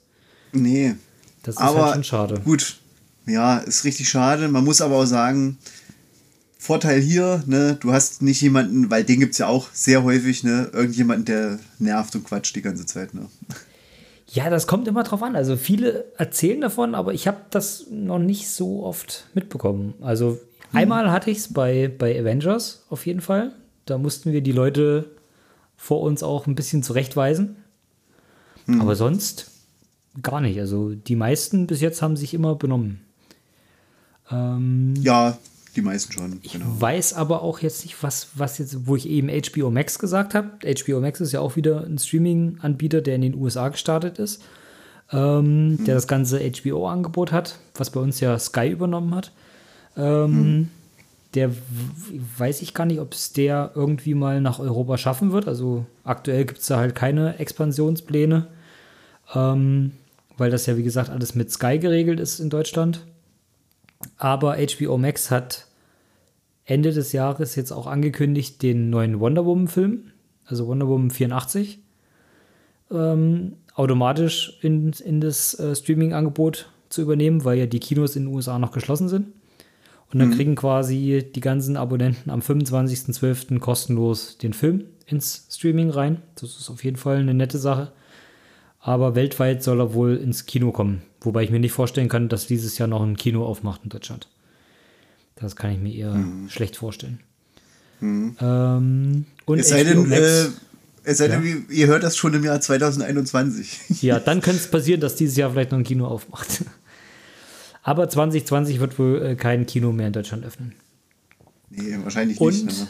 Nee. Das ist aber halt schon schade. Gut, ja, ist richtig schade. Man muss aber auch sagen, Vorteil hier, ne, du hast nicht jemanden, weil den gibt es ja auch sehr häufig, ne, irgendjemanden, der nervt und quatscht die ganze Zeit, ne. *laughs* Ja, das kommt immer drauf an. Also viele erzählen davon, aber ich habe das noch nicht so oft mitbekommen. Also hm. einmal hatte ich es bei, bei Avengers auf jeden Fall. Da mussten wir die Leute vor uns auch ein bisschen zurechtweisen. Hm. Aber sonst gar nicht. Also die meisten bis jetzt haben sich immer benommen. Ähm, ja, die meisten schon. Ich genau. weiß aber auch jetzt nicht, was, was jetzt, wo ich eben HBO Max gesagt habe. HBO Max ist ja auch wieder ein Streaming-Anbieter, der in den USA gestartet ist, ähm, hm. der das ganze HBO-Angebot hat, was bei uns ja Sky übernommen hat. Ähm, hm. Der weiß ich gar nicht, ob es der irgendwie mal nach Europa schaffen wird. Also aktuell gibt es da halt keine Expansionspläne, ähm, weil das ja wie gesagt alles mit Sky geregelt ist in Deutschland. Aber HBO Max hat Ende des Jahres jetzt auch angekündigt, den neuen Wonder Woman-Film, also Wonder Woman 84, ähm, automatisch in, in das äh, Streaming-Angebot zu übernehmen, weil ja die Kinos in den USA noch geschlossen sind. Und dann mhm. kriegen quasi die ganzen Abonnenten am 25.12. kostenlos den Film ins Streaming rein. Das ist auf jeden Fall eine nette Sache. Aber weltweit soll er wohl ins Kino kommen. Wobei ich mir nicht vorstellen kann, dass dieses Jahr noch ein Kino aufmacht in Deutschland. Das kann ich mir eher mhm. schlecht vorstellen. Mhm. Ähm, und es sei denn, äh, es sei denn ja. ihr hört das schon im Jahr 2021. Ja, *laughs* dann könnte es passieren, dass dieses Jahr vielleicht noch ein Kino aufmacht. Aber 2020 wird wohl äh, kein Kino mehr in Deutschland öffnen. Nee, wahrscheinlich und, nicht. Ne?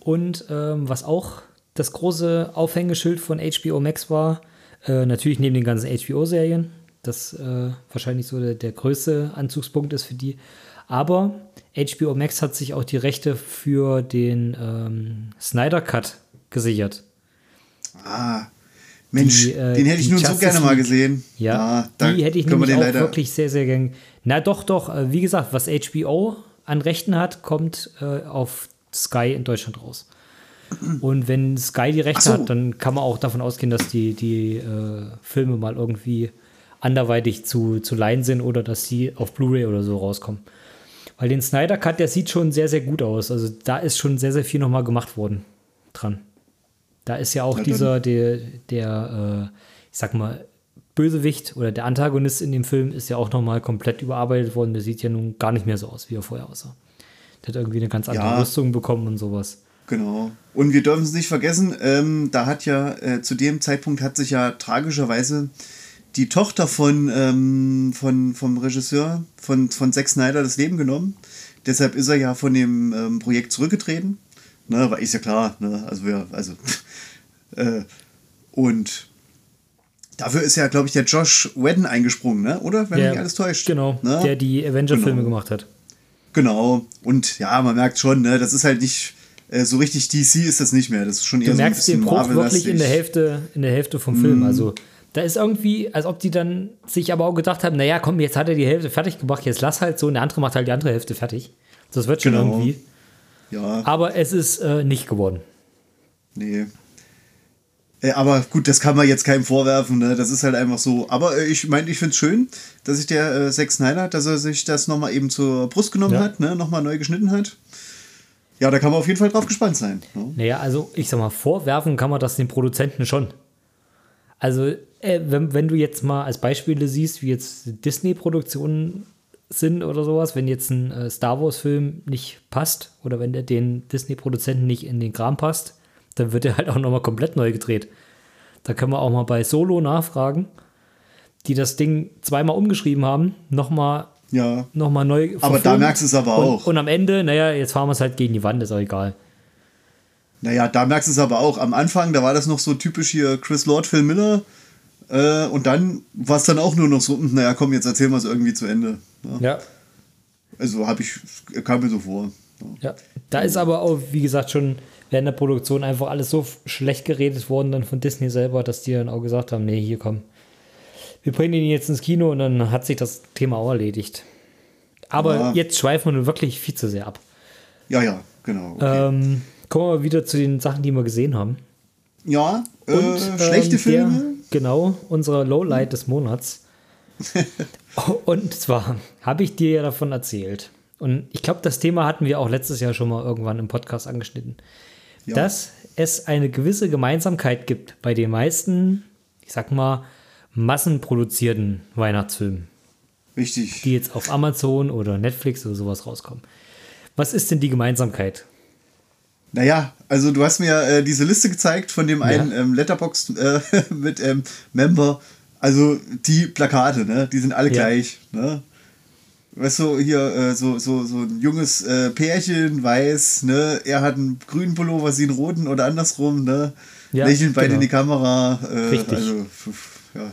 Und ähm, was auch das große Aufhängeschild von HBO Max war, äh, natürlich neben den ganzen HBO-Serien, das äh, wahrscheinlich so der, der größte Anzugspunkt ist für die. Aber HBO Max hat sich auch die Rechte für den ähm, Snyder Cut gesichert. Ah, Mensch, die, äh, den hätte ich nun Justice so gerne mal gesehen. Ja, ja die hätte ich nämlich auch wirklich sehr, sehr gern. Na doch, doch, äh, wie gesagt, was HBO an Rechten hat, kommt äh, auf Sky in Deutschland raus. Und wenn Sky die Rechte so. hat, dann kann man auch davon ausgehen, dass die, die äh, Filme mal irgendwie anderweitig zu, zu leihen sind oder dass sie auf Blu-ray oder so rauskommen. Weil den Snyder Cut, der sieht schon sehr, sehr gut aus. Also da ist schon sehr, sehr viel nochmal gemacht worden dran. Da ist ja auch ja, dieser, der, der äh, ich sag mal, Bösewicht oder der Antagonist in dem Film ist ja auch nochmal komplett überarbeitet worden. Der sieht ja nun gar nicht mehr so aus, wie er vorher aussah. Der hat irgendwie eine ganz andere ja, Rüstung bekommen und sowas. Genau. Und wir dürfen es nicht vergessen, ähm, da hat ja, äh, zu dem Zeitpunkt hat sich ja tragischerweise die Tochter von, ähm, von, vom Regisseur, von, von Zack Snyder, das Leben genommen. Deshalb ist er ja von dem ähm, Projekt zurückgetreten. Ne, war ist ja klar, ne? Also wir, also *laughs* äh, und dafür ist ja, glaube ich, der Josh Whedon eingesprungen, ne? Oder? Wenn ja, mich alles täuscht. Genau, ne? der die Avenger-Filme genau. gemacht hat. Genau. Und ja, man merkt schon, ne, das ist halt nicht so richtig DC ist das nicht mehr. Das ist schon eher du merkst so ein bisschen den Bruch wirklich in der Hälfte, in der Hälfte vom mm. Film. Also da ist irgendwie, als ob die dann sich aber auch gedacht haben, naja, komm, jetzt hat er die Hälfte fertig gemacht, jetzt lass halt so und der andere macht halt die andere Hälfte fertig. Das wird schon genau. irgendwie. Ja. Aber es ist äh, nicht geworden. Nee. Äh, aber gut, das kann man jetzt keinem vorwerfen, ne? Das ist halt einfach so. Aber äh, ich meine, ich finde es schön, dass sich der äh, Zack Snyder, dass er sich das nochmal eben zur Brust genommen ja. hat, ne? Nochmal neu geschnitten hat. Ja, da kann man auf jeden Fall drauf gespannt sein. Ne? Naja, also ich sag mal, vorwerfen kann man das den Produzenten schon. Also, äh, wenn, wenn du jetzt mal als Beispiele siehst, wie jetzt Disney-Produktionen sind oder sowas, wenn jetzt ein äh, Star Wars-Film nicht passt oder wenn der den Disney-Produzenten nicht in den Kram passt, dann wird er halt auch nochmal komplett neu gedreht. Da können wir auch mal bei Solo nachfragen, die das Ding zweimal umgeschrieben haben, nochmal ja. noch mal neu Aber da merkst du es aber auch. Und, und am Ende, naja, jetzt fahren wir es halt gegen die Wand, ist auch egal. Naja, da merkst du es aber auch. Am Anfang, da war das noch so typisch hier Chris Lord, Phil Miller. Äh, und dann war es dann auch nur noch so, hm, naja, komm, jetzt erzählen wir es irgendwie zu Ende. Ja. ja. Also habe ich, kam mir so vor. Ja. ja, da ist aber auch, wie gesagt, schon während der Produktion einfach alles so schlecht geredet worden dann von Disney selber, dass die dann auch gesagt haben, nee, hier komm, wir bringen ihn jetzt ins Kino und dann hat sich das Thema auch erledigt. Aber ja. jetzt schweifen wir nun wirklich viel zu sehr ab. Ja, ja, genau. Okay. Ähm, kommen wir wieder zu den Sachen, die wir gesehen haben. Ja, äh, und, schlechte ähm, Filme. Der, genau, unsere Lowlight des Monats. *laughs* und zwar habe ich dir ja davon erzählt. Und ich glaube, das Thema hatten wir auch letztes Jahr schon mal irgendwann im Podcast angeschnitten ja. dass es eine gewisse Gemeinsamkeit gibt bei den meisten, ich sag mal, massenproduzierten Weihnachtsfilmen. Richtig. Die jetzt auf Amazon oder Netflix oder sowas rauskommen. Was ist denn die Gemeinsamkeit? Naja, also du hast mir äh, diese Liste gezeigt von dem einen ja. ähm, Letterbox äh, *laughs* mit ähm, Member. Also die Plakate, ne? Die sind alle ja. gleich. Ne? weißt du, hier äh, so, so, so ein junges äh, Pärchen, weiß, ne, er hat einen grünen Pullover, sie einen roten oder andersrum, ne? Ja, Lächeln beide genau. in die Kamera. Äh, Richtig. Also, ja.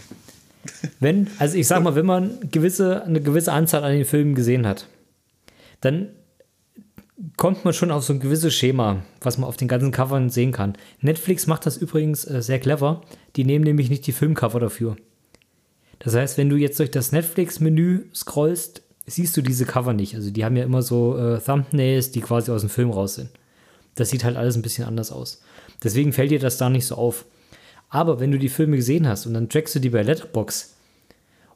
Wenn, also ich sag mal, wenn man gewisse, eine gewisse Anzahl an den Filmen gesehen hat, dann kommt man schon auf so ein gewisses Schema, was man auf den ganzen Covern sehen kann. Netflix macht das übrigens äh, sehr clever. Die nehmen nämlich nicht die Filmcover dafür. Das heißt, wenn du jetzt durch das Netflix-Menü scrollst, siehst du diese Cover nicht. Also die haben ja immer so äh, Thumbnails, die quasi aus dem Film raus sind. Das sieht halt alles ein bisschen anders aus. Deswegen fällt dir das da nicht so auf. Aber wenn du die Filme gesehen hast und dann trackst du die bei Letterbox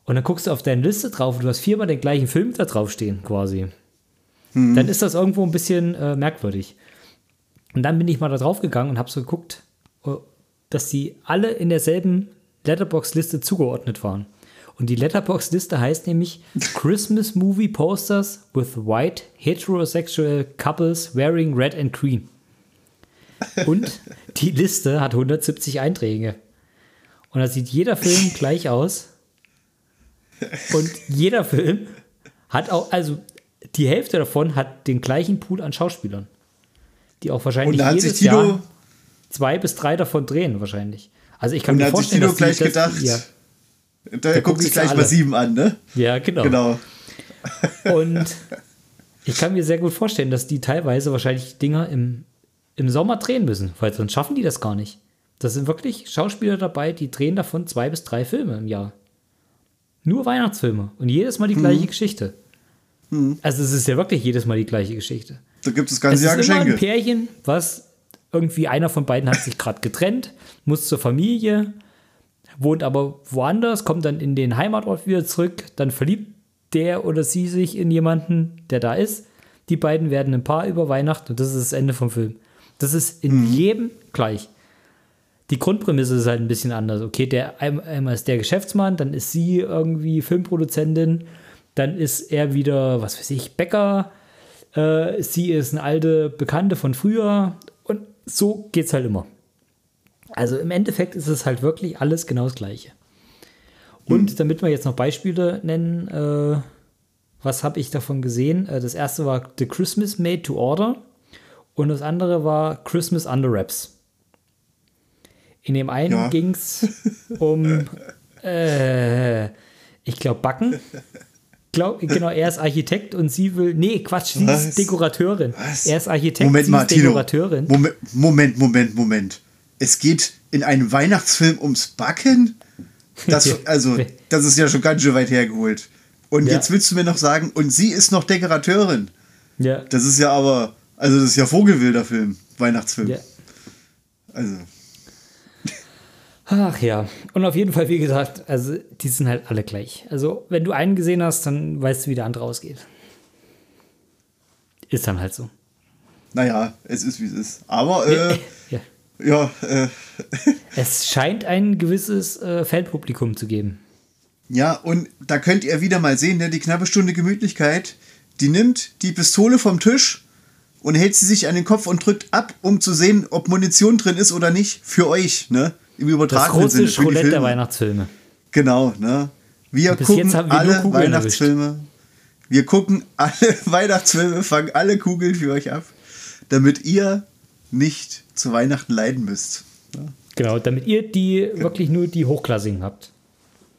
und dann guckst du auf deine Liste drauf und du hast viermal den gleichen Film da drauf stehen, quasi, hm. dann ist das irgendwo ein bisschen äh, merkwürdig. Und dann bin ich mal da drauf gegangen und habe so geguckt, äh, dass die alle in derselben Letterbox-Liste zugeordnet waren. Und die Letterbox-Liste heißt nämlich *laughs* Christmas Movie Posters with White Heterosexual Couples Wearing Red and Green. Und die Liste hat 170 Einträge. Und da sieht jeder Film gleich aus. Und jeder Film hat auch, also die Hälfte davon hat den gleichen Pool an Schauspielern. Die auch wahrscheinlich jedes Jahr zwei bis drei davon drehen, wahrscheinlich. Also ich kann mir vorstellen, dass gleich die, gedacht, das, ja, da, da guckt sich gleich mal sieben an, ne? Ja, genau. genau. Und ich kann mir sehr gut vorstellen, dass die teilweise wahrscheinlich Dinger im, im Sommer drehen müssen, weil sonst schaffen die das gar nicht. Da sind wirklich Schauspieler dabei, die drehen davon zwei bis drei Filme im Jahr. Nur Weihnachtsfilme und jedes Mal die gleiche mhm. Geschichte. Mhm. Also es ist ja wirklich jedes Mal die gleiche Geschichte. Da gibt es ganze Jahr Geschenke. Immer ein Pärchen, was irgendwie einer von beiden hat sich gerade getrennt, muss zur Familie, wohnt aber woanders, kommt dann in den Heimatort wieder zurück, dann verliebt der oder sie sich in jemanden, der da ist. Die beiden werden ein Paar über Weihnachten und das ist das Ende vom Film. Das ist in mhm. jedem gleich. Die Grundprämisse ist halt ein bisschen anders. Okay, der einmal ist der Geschäftsmann, dann ist sie irgendwie Filmproduzentin, dann ist er wieder, was weiß ich, Bäcker, äh, sie ist eine alte Bekannte von früher und so geht es halt immer. Also im Endeffekt ist es halt wirklich alles genau das Gleiche. Und hm. damit wir jetzt noch Beispiele nennen, äh, was habe ich davon gesehen? Äh, das erste war The Christmas Made to Order und das andere war Christmas Under Wraps. In dem einen ja. ging es um, *laughs* äh, ich glaube, Backen. Glaub, genau, er ist Architekt und sie will. Nee, Quatsch, sie Was? ist Dekorateurin. Was? Er ist Architekt, Moment, sie ist Dekorateurin. Moment, Moment, Moment, Moment es geht in einem Weihnachtsfilm ums Backen. Das, *laughs* also, das ist ja schon ganz schön weit hergeholt. Und ja. jetzt willst du mir noch sagen, und sie ist noch Dekorateurin. Ja. Das ist ja aber, also das ist ja Vogelwilder Film, Weihnachtsfilm. Ja. Also. Ach ja, und auf jeden Fall, wie gesagt, also die sind halt alle gleich. Also, wenn du einen gesehen hast, dann weißt du, wie der andere ausgeht. Ist dann halt so. Naja, es ist wie es ist. Aber äh, ja. *laughs* Ja, äh. *laughs* Es scheint ein gewisses äh, Fanpublikum zu geben. Ja, und da könnt ihr wieder mal sehen, ne, die knappe Stunde Gemütlichkeit, die nimmt die Pistole vom Tisch und hält sie sich an den Kopf und drückt ab, um zu sehen, ob Munition drin ist oder nicht. Für euch, ne? Im übertragenen Sinne. Das große Roulette der Weihnachtsfilme. Genau, ne? Wir gucken wir alle Weihnachtsfilme. Erwischt. Wir gucken alle *laughs* Weihnachtsfilme, fangen alle Kugeln für euch ab, damit ihr nicht zu Weihnachten leiden müsst. Ja? Genau, damit ihr die genau. wirklich nur die Hochklassigen habt.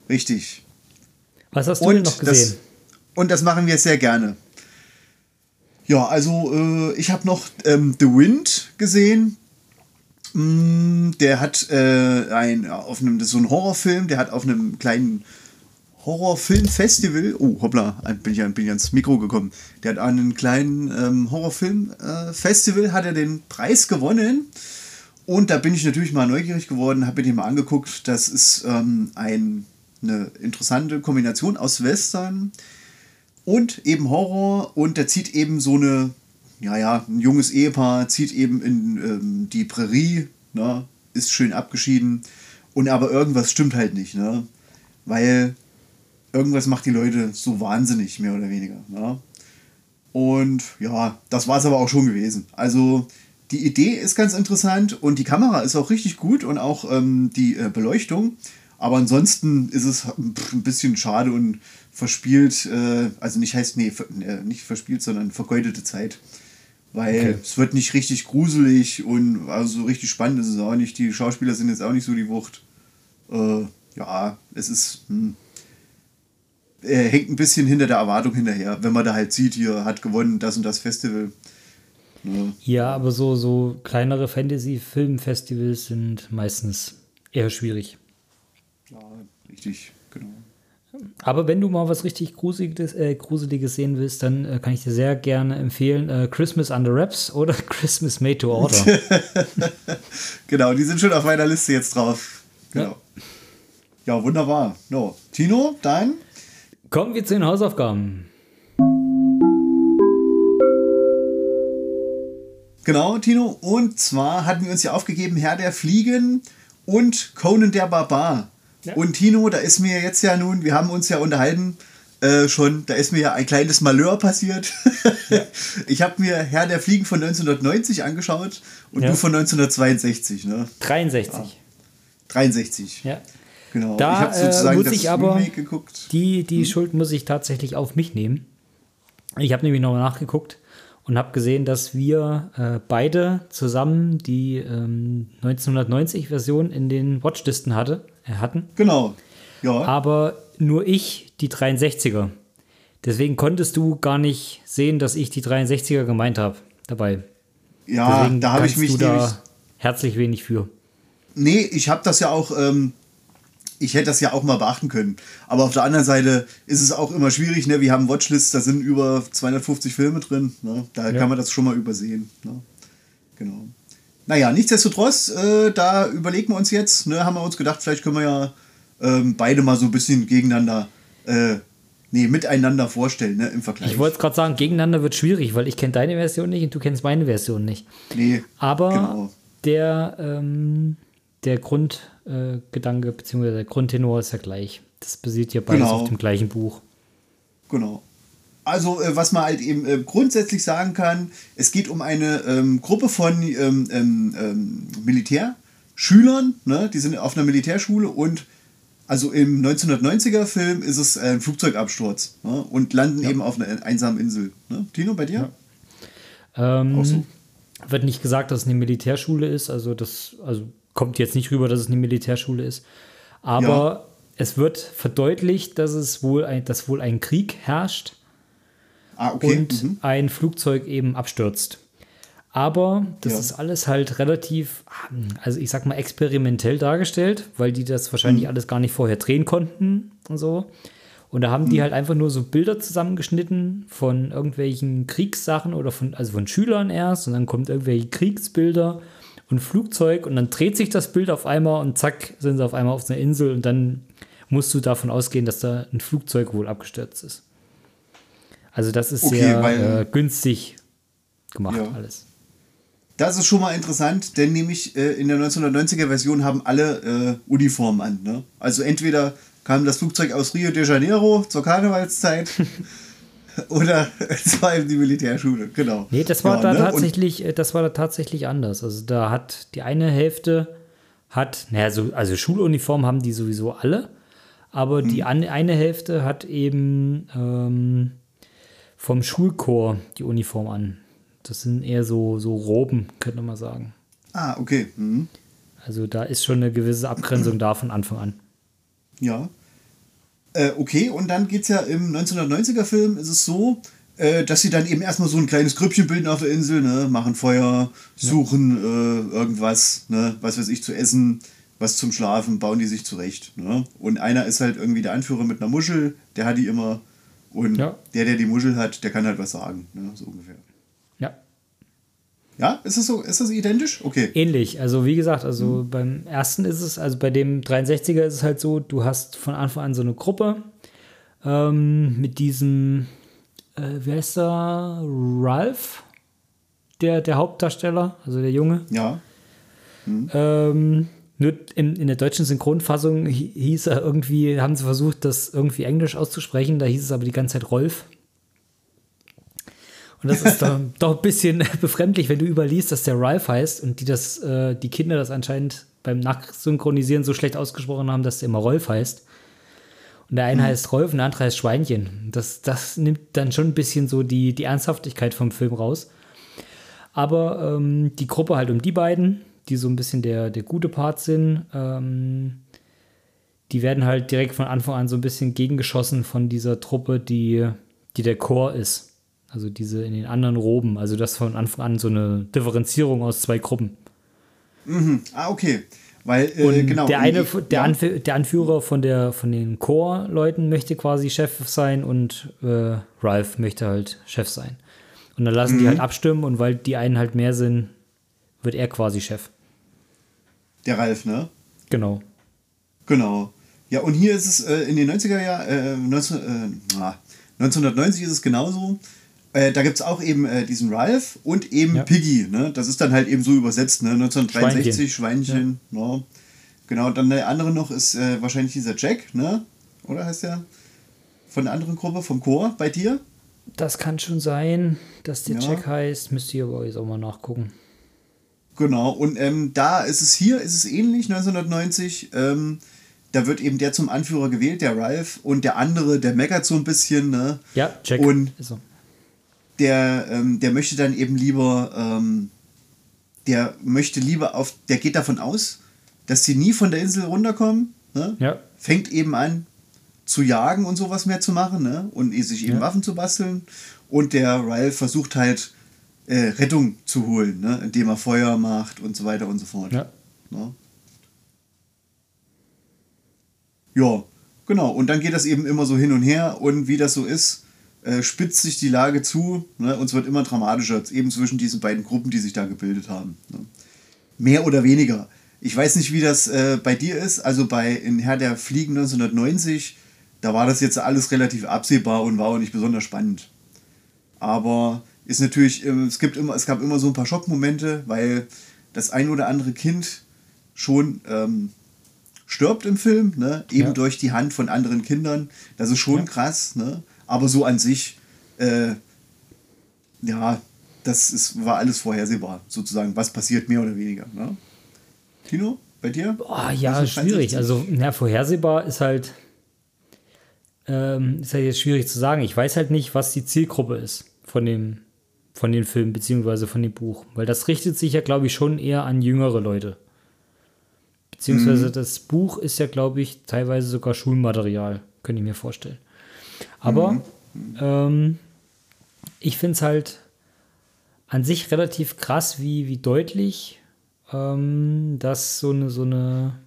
Richtig. Was hast du und denn noch gesehen? Das, und das machen wir sehr gerne. Ja, also äh, ich habe noch ähm, The Wind gesehen. Mm, der hat äh, ein, auf einem, so ein Horrorfilm, der hat auf einem kleinen Horrorfilmfestival, oh hoppla, bin ich, bin ich ans Mikro gekommen, der hat an einem kleinen ähm, Horrorfilmfestival, äh, hat er den Preis gewonnen. Und da bin ich natürlich mal neugierig geworden, habe mir den mal angeguckt, das ist ähm, ein, eine interessante Kombination aus Western und eben Horror und der zieht eben so eine, ja ja, ein junges Ehepaar zieht eben in ähm, die Prärie, ne, ist schön abgeschieden und aber irgendwas stimmt halt nicht, ne, weil irgendwas macht die Leute so wahnsinnig, mehr oder weniger. Ne? Und ja, das war es aber auch schon gewesen. Also die Idee ist ganz interessant und die Kamera ist auch richtig gut und auch ähm, die äh, Beleuchtung. Aber ansonsten ist es ein bisschen schade und verspielt, äh, also nicht heißt, nee, äh, nicht verspielt, sondern vergeudete Zeit. Weil okay. es wird nicht richtig gruselig und also so richtig spannend ist es auch nicht. Die Schauspieler sind jetzt auch nicht so die Wucht. Äh, ja, es ist. Hm, er hängt ein bisschen hinter der Erwartung hinterher, wenn man da halt sieht, hier hat gewonnen das und das Festival. Ja, ja aber so, so kleinere Fantasy-Filmfestivals sind meistens eher schwierig. Ja, richtig. Aber wenn du mal was richtig Gruseliges, äh, Gruseliges sehen willst, dann äh, kann ich dir sehr gerne empfehlen äh, Christmas Under Wraps oder *laughs* Christmas Made to Order. *laughs* genau, die sind schon auf meiner Liste jetzt drauf. Genau. Ja, ja wunderbar. No. Tino, dein? Kommen wir zu den Hausaufgaben. Genau, Tino. Und zwar hatten wir uns ja aufgegeben, Herr der Fliegen und Conan der Barbar. Ja. Und Tino, da ist mir jetzt ja nun, wir haben uns ja unterhalten, äh, schon, da ist mir ja ein kleines Malheur passiert. Ja. *laughs* Ich habe mir Herr der Fliegen von 1990 angeschaut und ja. du von 1962, ne? 63. Ja. 63. Ja. Genau. Da ich habe sozusagen äh, muss ich aber die, die hm. Schuld muss ich tatsächlich auf mich nehmen. Ich habe nämlich nochmal nachgeguckt und habe gesehen, dass wir äh, beide zusammen die ähm, 1990-Version in den Watchlisten hatte, hatten. Genau. Ja. Aber nur ich die 63er. Deswegen konntest du gar nicht sehen, dass ich die 63er gemeint habe dabei. Ja, Deswegen da habe ich mich da herzlich wenig für. Nee, ich habe das ja auch ähm, ich hätte das ja auch mal beachten können. Aber auf der anderen Seite ist es auch immer schwierig. Ne? Wir haben Watchlists, da sind über 250 Filme drin. Ne? Da ja. kann man das schon mal übersehen. Ne? Genau. Naja, nichtsdestotrotz, äh, da überlegen wir uns jetzt, ne, haben wir uns gedacht, vielleicht können wir ja ähm, beide mal so ein bisschen gegeneinander, äh, nee, miteinander vorstellen, ne, im Vergleich. Ich wollte gerade sagen, gegeneinander wird schwierig, weil ich kenne deine Version nicht und du kennst meine Version nicht. Nee. Aber genau. der, ähm, der Grundgedanke äh, bzw. der Grundtenor ist ja gleich. Das basiert ja beides genau. auf dem gleichen Buch. Genau. Also, äh, was man halt eben äh, grundsätzlich sagen kann, es geht um eine ähm, Gruppe von ähm, ähm, ähm Militärschülern, ne? die sind auf einer Militärschule und also im 1990er Film ist es ein Flugzeugabsturz ne? und landen ja. eben auf einer einsamen Insel. Ne? Tino, bei dir? Ja. Ähm, so. Wird nicht gesagt, dass es eine Militärschule ist, also das, also kommt jetzt nicht rüber, dass es eine Militärschule ist. Aber ja. es wird verdeutlicht, dass es wohl ein, dass wohl ein Krieg herrscht ah, okay. und mhm. ein Flugzeug eben abstürzt. Aber das ja. ist alles halt relativ, also ich sag mal, experimentell dargestellt, weil die das wahrscheinlich mhm. alles gar nicht vorher drehen konnten und so. Und da haben mhm. die halt einfach nur so Bilder zusammengeschnitten von irgendwelchen Kriegssachen oder von, also von Schülern erst und dann kommt irgendwelche Kriegsbilder und Flugzeug und dann dreht sich das Bild auf einmal und zack, sind sie auf einmal auf einer Insel und dann musst du davon ausgehen, dass da ein Flugzeug wohl abgestürzt ist. Also das ist okay, sehr weil, äh, günstig gemacht ja. alles. Das ist schon mal interessant, denn nämlich äh, in der 1990er Version haben alle äh, Uniformen an. Ne? Also entweder kam das Flugzeug aus Rio de Janeiro zur Karnevalszeit *laughs* Oder *laughs* es war eben die Militärschule, genau. Nee, das war ja, da ne? tatsächlich, Und das war da tatsächlich anders. Also da hat die eine Hälfte hat, naja, so, also Schuluniform haben die sowieso alle, aber die hm. an, eine Hälfte hat eben ähm, vom Schulchor die Uniform an. Das sind eher so, so Roben, könnte man sagen. Ah, okay. Mhm. Also da ist schon eine gewisse Abgrenzung da von Anfang an. Ja. Äh, okay, und dann geht es ja im 1990er Film, ist es so, äh, dass sie dann eben erstmal so ein kleines Grüppchen bilden auf der Insel, ne? machen Feuer, suchen ja. äh, irgendwas, ne? was weiß ich, zu essen, was zum Schlafen, bauen die sich zurecht. Ne? Und einer ist halt irgendwie der Anführer mit einer Muschel, der hat die immer. Und ja. der, der die Muschel hat, der kann halt was sagen, ne? so ungefähr. Ja, ist das so? Ist das identisch? Okay. Ähnlich. Also wie gesagt, also mhm. beim ersten ist es, also bei dem 63er ist es halt so, du hast von Anfang an so eine Gruppe ähm, mit diesem, äh, wie heißt der? Ralph, der, der Hauptdarsteller, also der Junge. Ja. Mhm. Ähm, nur in, in der deutschen Synchronfassung hieß er irgendwie, haben sie versucht, das irgendwie Englisch auszusprechen, da hieß es aber die ganze Zeit Rolf. Und das ist dann *laughs* doch ein bisschen *laughs* befremdlich, wenn du überliest, dass der Ralph heißt und die das, äh, die Kinder das anscheinend beim Nachsynchronisieren so schlecht ausgesprochen haben, dass der immer Rolf heißt. Und der eine mhm. heißt Rolf und der andere heißt Schweinchen. Das, das nimmt dann schon ein bisschen so die, die Ernsthaftigkeit vom Film raus. Aber ähm, die Gruppe halt um die beiden, die so ein bisschen der, der gute Part sind, ähm, die werden halt direkt von Anfang an so ein bisschen gegengeschossen von dieser Truppe, die, die der Chor ist. Also diese in den anderen Roben. Also das von Anfang an so eine Differenzierung aus zwei Gruppen. Mhm. Ah, okay. Weil, äh, genau. Der eine, der, ja. Anf der Anführer von, der, von den Core-Leuten möchte quasi Chef sein und äh, Ralph möchte halt Chef sein. Und dann lassen mhm. die halt abstimmen und weil die einen halt mehr sind, wird er quasi Chef. Der Ralph, ne? Genau. Genau. Ja, und hier ist es äh, in den 90er Jahren, äh, 19, äh, 1990 ist es genauso. Äh, da gibt es auch eben äh, diesen Ralph und eben ja. Piggy. Ne? Das ist dann halt eben so übersetzt, ne? 1963, Schweinchen. Schweinchen ja. ne? Genau, dann der andere noch ist äh, wahrscheinlich dieser Jack, ne? Oder heißt der? Von der anderen Gruppe, vom Chor, bei dir? Das kann schon sein, dass der ja. Jack heißt. Müsst ihr aber jetzt auch mal nachgucken. Genau, und ähm, da ist es hier, ist es ähnlich, 1990. Ähm, da wird eben der zum Anführer gewählt, der Ralph, und der andere, der meckert so ein bisschen, ne? Ja, Jack. Und der, ähm, der möchte dann eben lieber, ähm, der möchte lieber auf, der geht davon aus, dass sie nie von der Insel runterkommen, ne? Ja. Fängt eben an zu jagen und sowas mehr zu machen, ne? Und sich eben ja. Waffen zu basteln. Und der Ralph versucht halt, äh, Rettung zu holen, ne? indem er Feuer macht und so weiter und so fort. Ja. Ne? Ja, genau. Und dann geht das eben immer so hin und her und wie das so ist, äh, spitzt sich die Lage zu ne? und es wird immer dramatischer, eben zwischen diesen beiden Gruppen, die sich da gebildet haben. Ne? Mehr oder weniger. Ich weiß nicht, wie das äh, bei dir ist. Also bei in Herr der Fliegen 1990, da war das jetzt alles relativ absehbar und war auch nicht besonders spannend. Aber ist natürlich, ähm, es gibt immer, es gab immer so ein paar Schockmomente, weil das ein oder andere Kind schon ähm, stirbt im Film, ne? eben ja. durch die Hand von anderen Kindern. Das ist schon ja. krass, ne? aber so an sich, äh, ja, das ist, war alles vorhersehbar, sozusagen, was passiert mehr oder weniger. Ne? Tino, bei dir? Oh, ja, schwierig. Also, ja, vorhersehbar ist halt, ähm, ist halt jetzt schwierig zu sagen. Ich weiß halt nicht, was die Zielgruppe ist von dem, von den Filmen, beziehungsweise von dem Buch. Weil das richtet sich ja, glaube ich, schon eher an jüngere Leute. Beziehungsweise mhm. das Buch ist ja, glaube ich, teilweise sogar Schulmaterial, könnte ich mir vorstellen. Aber mhm. ähm, ich finde es halt an sich relativ krass, wie, wie deutlich ähm, das so eine, so eine,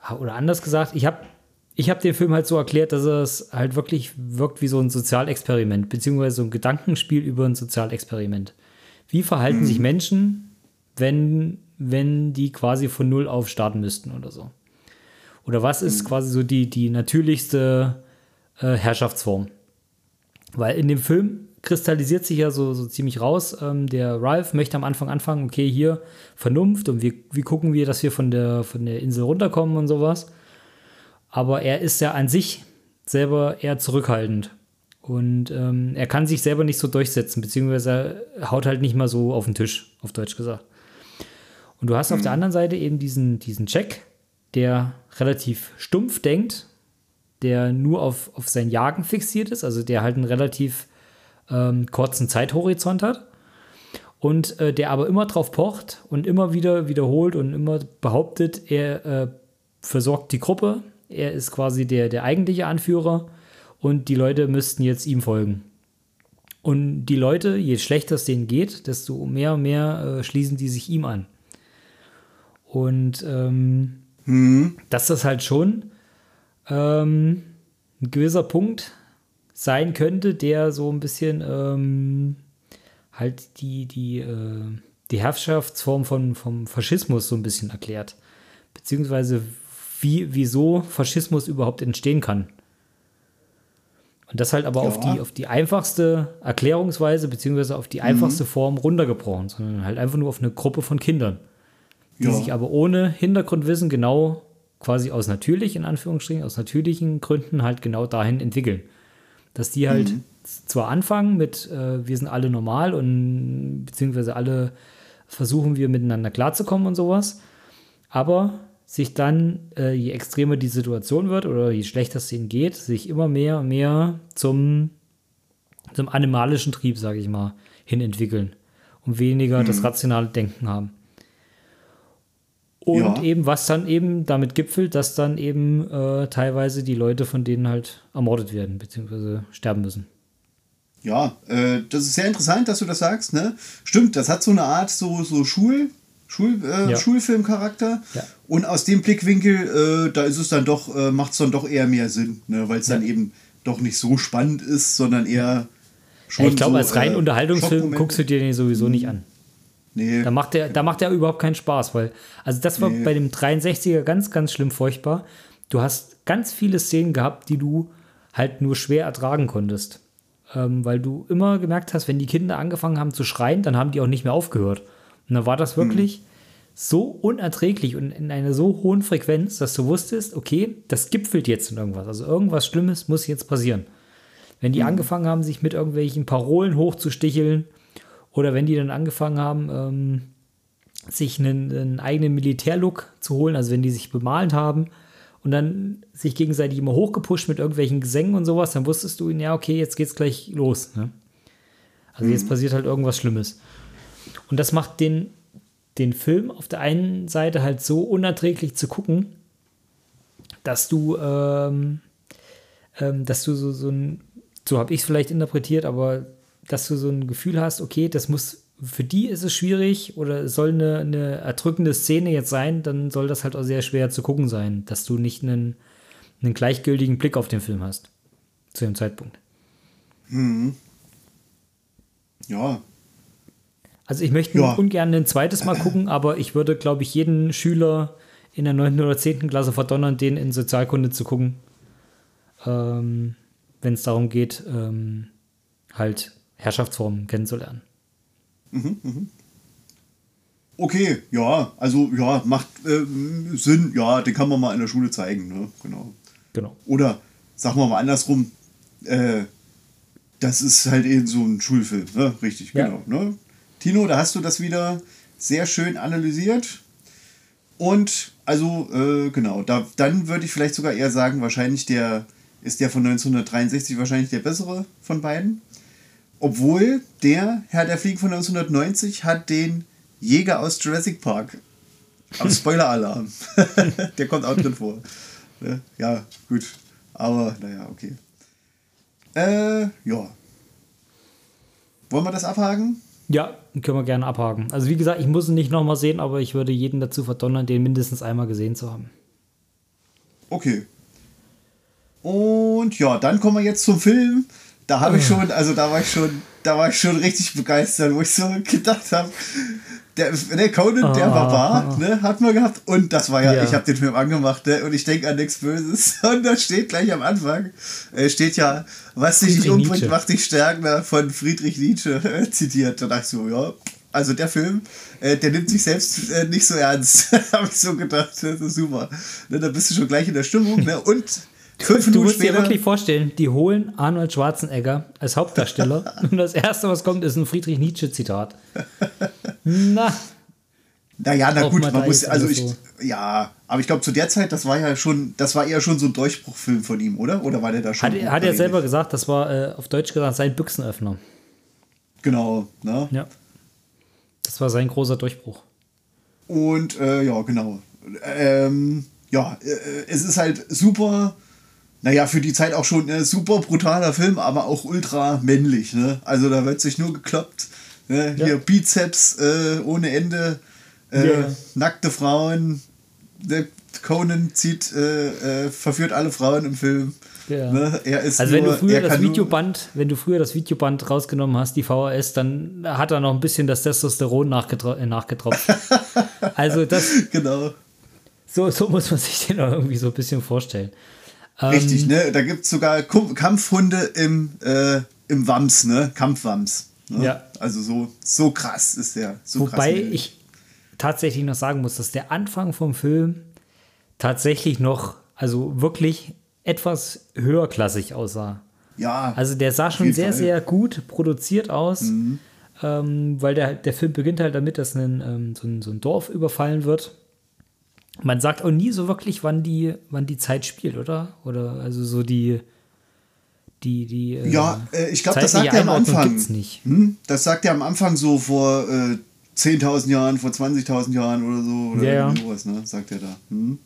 ah, oder anders gesagt, ich habe ich hab den Film halt so erklärt, dass es halt wirklich wirkt wie so ein Sozialexperiment, beziehungsweise so ein Gedankenspiel über ein Sozialexperiment. Wie verhalten mhm. sich Menschen, wenn wenn die quasi von Null auf starten müssten oder so? Oder was ist mhm. quasi so die, die natürlichste äh, Herrschaftsform? Weil in dem Film kristallisiert sich ja so, so ziemlich raus, ähm, der Ralph möchte am Anfang anfangen, okay, hier Vernunft und wir, wie gucken wir, dass wir von der, von der Insel runterkommen und sowas. Aber er ist ja an sich selber eher zurückhaltend. Und ähm, er kann sich selber nicht so durchsetzen, beziehungsweise er haut halt nicht mal so auf den Tisch, auf Deutsch gesagt. Und du hast mhm. auf der mhm. anderen Seite eben diesen, diesen Jack, der relativ stumpf denkt, der nur auf, auf sein Jagen fixiert ist, also der halt einen relativ ähm, kurzen Zeithorizont hat und äh, der aber immer drauf pocht und immer wieder wiederholt und immer behauptet, er äh, versorgt die Gruppe, er ist quasi der, der eigentliche Anführer und die Leute müssten jetzt ihm folgen. Und die Leute, je schlechter es denen geht, desto mehr und mehr äh, schließen die sich ihm an. Und ähm, mhm. dass das halt schon ähm, ein gewisser Punkt sein könnte, der so ein bisschen ähm, halt die, die, äh, die Herrschaftsform von, vom Faschismus so ein bisschen erklärt. Beziehungsweise wie, wieso Faschismus überhaupt entstehen kann. Und das halt aber ja. auf, die, auf die einfachste Erklärungsweise, beziehungsweise auf die mhm. einfachste Form runtergebrochen, sondern halt einfach nur auf eine Gruppe von Kindern die ja. sich aber ohne Hintergrundwissen genau quasi aus natürlich, in Anführungsstrichen, aus natürlichen Gründen halt genau dahin entwickeln. Dass die halt mhm. zwar anfangen mit, äh, wir sind alle normal und beziehungsweise alle versuchen wir miteinander klarzukommen und sowas, aber sich dann, äh, je extremer die Situation wird oder je schlechter es ihnen geht, sich immer mehr und mehr zum, zum animalischen Trieb, sage ich mal, hin entwickeln und weniger mhm. das rationale Denken haben. Und ja. eben, was dann eben damit gipfelt, dass dann eben äh, teilweise die Leute von denen halt ermordet werden, beziehungsweise sterben müssen. Ja, äh, das ist sehr interessant, dass du das sagst, ne? Stimmt, das hat so eine Art so, so Schul, Schul, äh, Ja. Schulfilmcharakter. Ja. Und aus dem Blickwinkel, äh, da ist es dann doch, äh, macht es dann doch eher mehr Sinn, ne? weil es dann eben doch nicht so spannend ist, sondern eher schon. Ja, ich glaube, so, als rein äh, Unterhaltungsfilm guckst du dir den sowieso nicht an. Nee. Da macht der, da macht der überhaupt keinen Spaß, weil, also das war Nee. bei dem 63er ganz, ganz schlimm furchtbar. Du hast ganz viele Szenen gehabt, die du halt nur schwer ertragen konntest. Ähm, weil du immer gemerkt hast, wenn die Kinder angefangen haben zu schreien, dann haben die auch nicht mehr aufgehört. Und dann war das wirklich so unerträglich und in einer so hohen Frequenz, dass du wusstest, okay, das gipfelt jetzt in irgendwas. Also irgendwas Schlimmes muss jetzt passieren. Wenn die angefangen haben, sich mit irgendwelchen Parolen hochzusticheln oder wenn die dann angefangen haben, ähm, sich einen, einen eigenen Militärlook zu holen, also wenn die sich bemalt haben und dann sich gegenseitig immer hochgepusht mit irgendwelchen Gesängen und sowas, dann wusstest du, ja, okay, jetzt geht's gleich los. Ne? Also jetzt passiert halt irgendwas Schlimmes. Und das macht den, den Film auf der einen Seite halt so unerträglich zu gucken, dass du, ähm, ähm, dass du so, so ein, so habe ich es vielleicht interpretiert, aber dass du so ein Gefühl hast, okay, das muss, für die ist es schwierig oder es soll eine, eine erdrückende Szene jetzt sein, dann soll das halt auch sehr schwer zu gucken sein, dass du nicht einen, einen gleichgültigen Blick auf den Film hast. Zu dem Zeitpunkt. Ja. Also ich möchte Ja. ungern ein zweites Mal gucken, aber ich würde, glaube ich, jeden Schüler in der 9. oder 10. Klasse verdonnern, den in Sozialkunde zu gucken, ähm, wenn es darum geht, ähm, halt Herrschaftsformen kennenzulernen. Okay, ja, also ja, macht ähm, Sinn, ja, den kann man mal in der Schule zeigen, ne? Genau. Genau. Oder sagen wir mal andersrum, äh, das ist halt eben so ein Schulfilm, ne? Richtig, Ja. genau. Ne? Tino, da hast du das wieder sehr schön analysiert. Und also, äh, genau, da, dann würde ich vielleicht sogar eher sagen, wahrscheinlich der ist der von 1963 wahrscheinlich der bessere von beiden. Obwohl der Herr der Fliegen von 1990 hat den Jäger aus Jurassic Park. Am *laughs* Spoiler-Alarm. *laughs* der kommt auch drin vor. Ne? Ja, gut. Aber, naja, okay. Äh, ja. Wollen wir das abhaken? Ja, können wir gerne abhaken. Also wie gesagt, ich muss ihn nicht nochmal sehen, aber ich würde jeden dazu verdonnern, den mindestens einmal gesehen zu haben. Okay. Und ja, dann kommen wir jetzt zum Film. Da habe ich schon, also da war ich schon, da war ich schon richtig begeistert, wo ich so gedacht habe, der, der Conan, der Ah. Barbar, ne, hat man gehabt. Und das war ja, Ja. ich habe den Film angemacht, ne, und ich denke an nichts Böses. *laughs* Und da steht gleich am Anfang, äh, steht ja, was dich nicht umbringt, Nietzsche. macht dich stärker, von Friedrich Nietzsche äh, zitiert. Da dachte ich so, ja, also der Film, äh, der nimmt sich selbst äh, nicht so ernst. *laughs* habe ich so gedacht, das ist super. Ne, da bist du schon gleich in der Stimmung, ne, und fünf Du Minuten musst dir später. wirklich vorstellen, die holen Arnold Schwarzenegger als Hauptdarsteller *laughs* und das erste, was kommt, ist ein Friedrich Nietzsche-Zitat. Na, Naja, na gut, man man muss, also ich, so- ja, aber ich glaube zu der Zeit, das war ja schon, das war eher schon so ein Durchbruchfilm von ihm, oder? Oder war der da schon? hat, hat er selber gesagt, das war äh, auf Deutsch gesagt sein Büchsenöffner. Genau, ne? Ja. Das war sein großer Durchbruch. Und äh, ja, genau. Ähm, ja, äh, es ist halt super, naja, für die Zeit auch schon ein super brutaler Film, aber auch ultra männlich, ne? Also da wird sich nur gekloppt. Ne? Ja. Hier Bizeps äh, ohne Ende, äh, Ja. nackte Frauen. Der Conan zieht, äh, äh, verführt alle Frauen im Film. Ja. Ne? Also wenn nur, du früher er das Videoband, wenn du früher das Videoband rausgenommen hast, die VHS, dann hat er noch ein bisschen das Testosteron nachgetro äh, nachgetropft. *laughs* also das, Genau. so, so muss man sich den auch irgendwie so ein bisschen vorstellen. Richtig, ne? Da gibt es sogar Kampfhunde im, äh, im Wams, ne? Kampfwams. Ne? Ja. Also so, so krass ist der. So Wobei ich tatsächlich noch sagen muss, dass der Anfang vom Film tatsächlich noch, also wirklich etwas höherklassig aussah. Ja. Also der sah schon sehr, Fall. Mhm. sehr gut produziert aus, ähm, weil der, der Film beginnt halt damit, dass ein, ähm, so, ein, so ein Dorf überfallen wird. Man sagt auch nie so wirklich, wann die, wann die Zeit spielt, oder? Oder also so die, die, die. äh, ja, äh, ich glaube, das sagt er am Anfang. gibt's nicht. Hm? Das sagt er am Anfang so vor äh, 10.000 Jahren, vor 20.000 Jahren oder so. Oder Ja, sowas, ne? Sagt er da. Hm?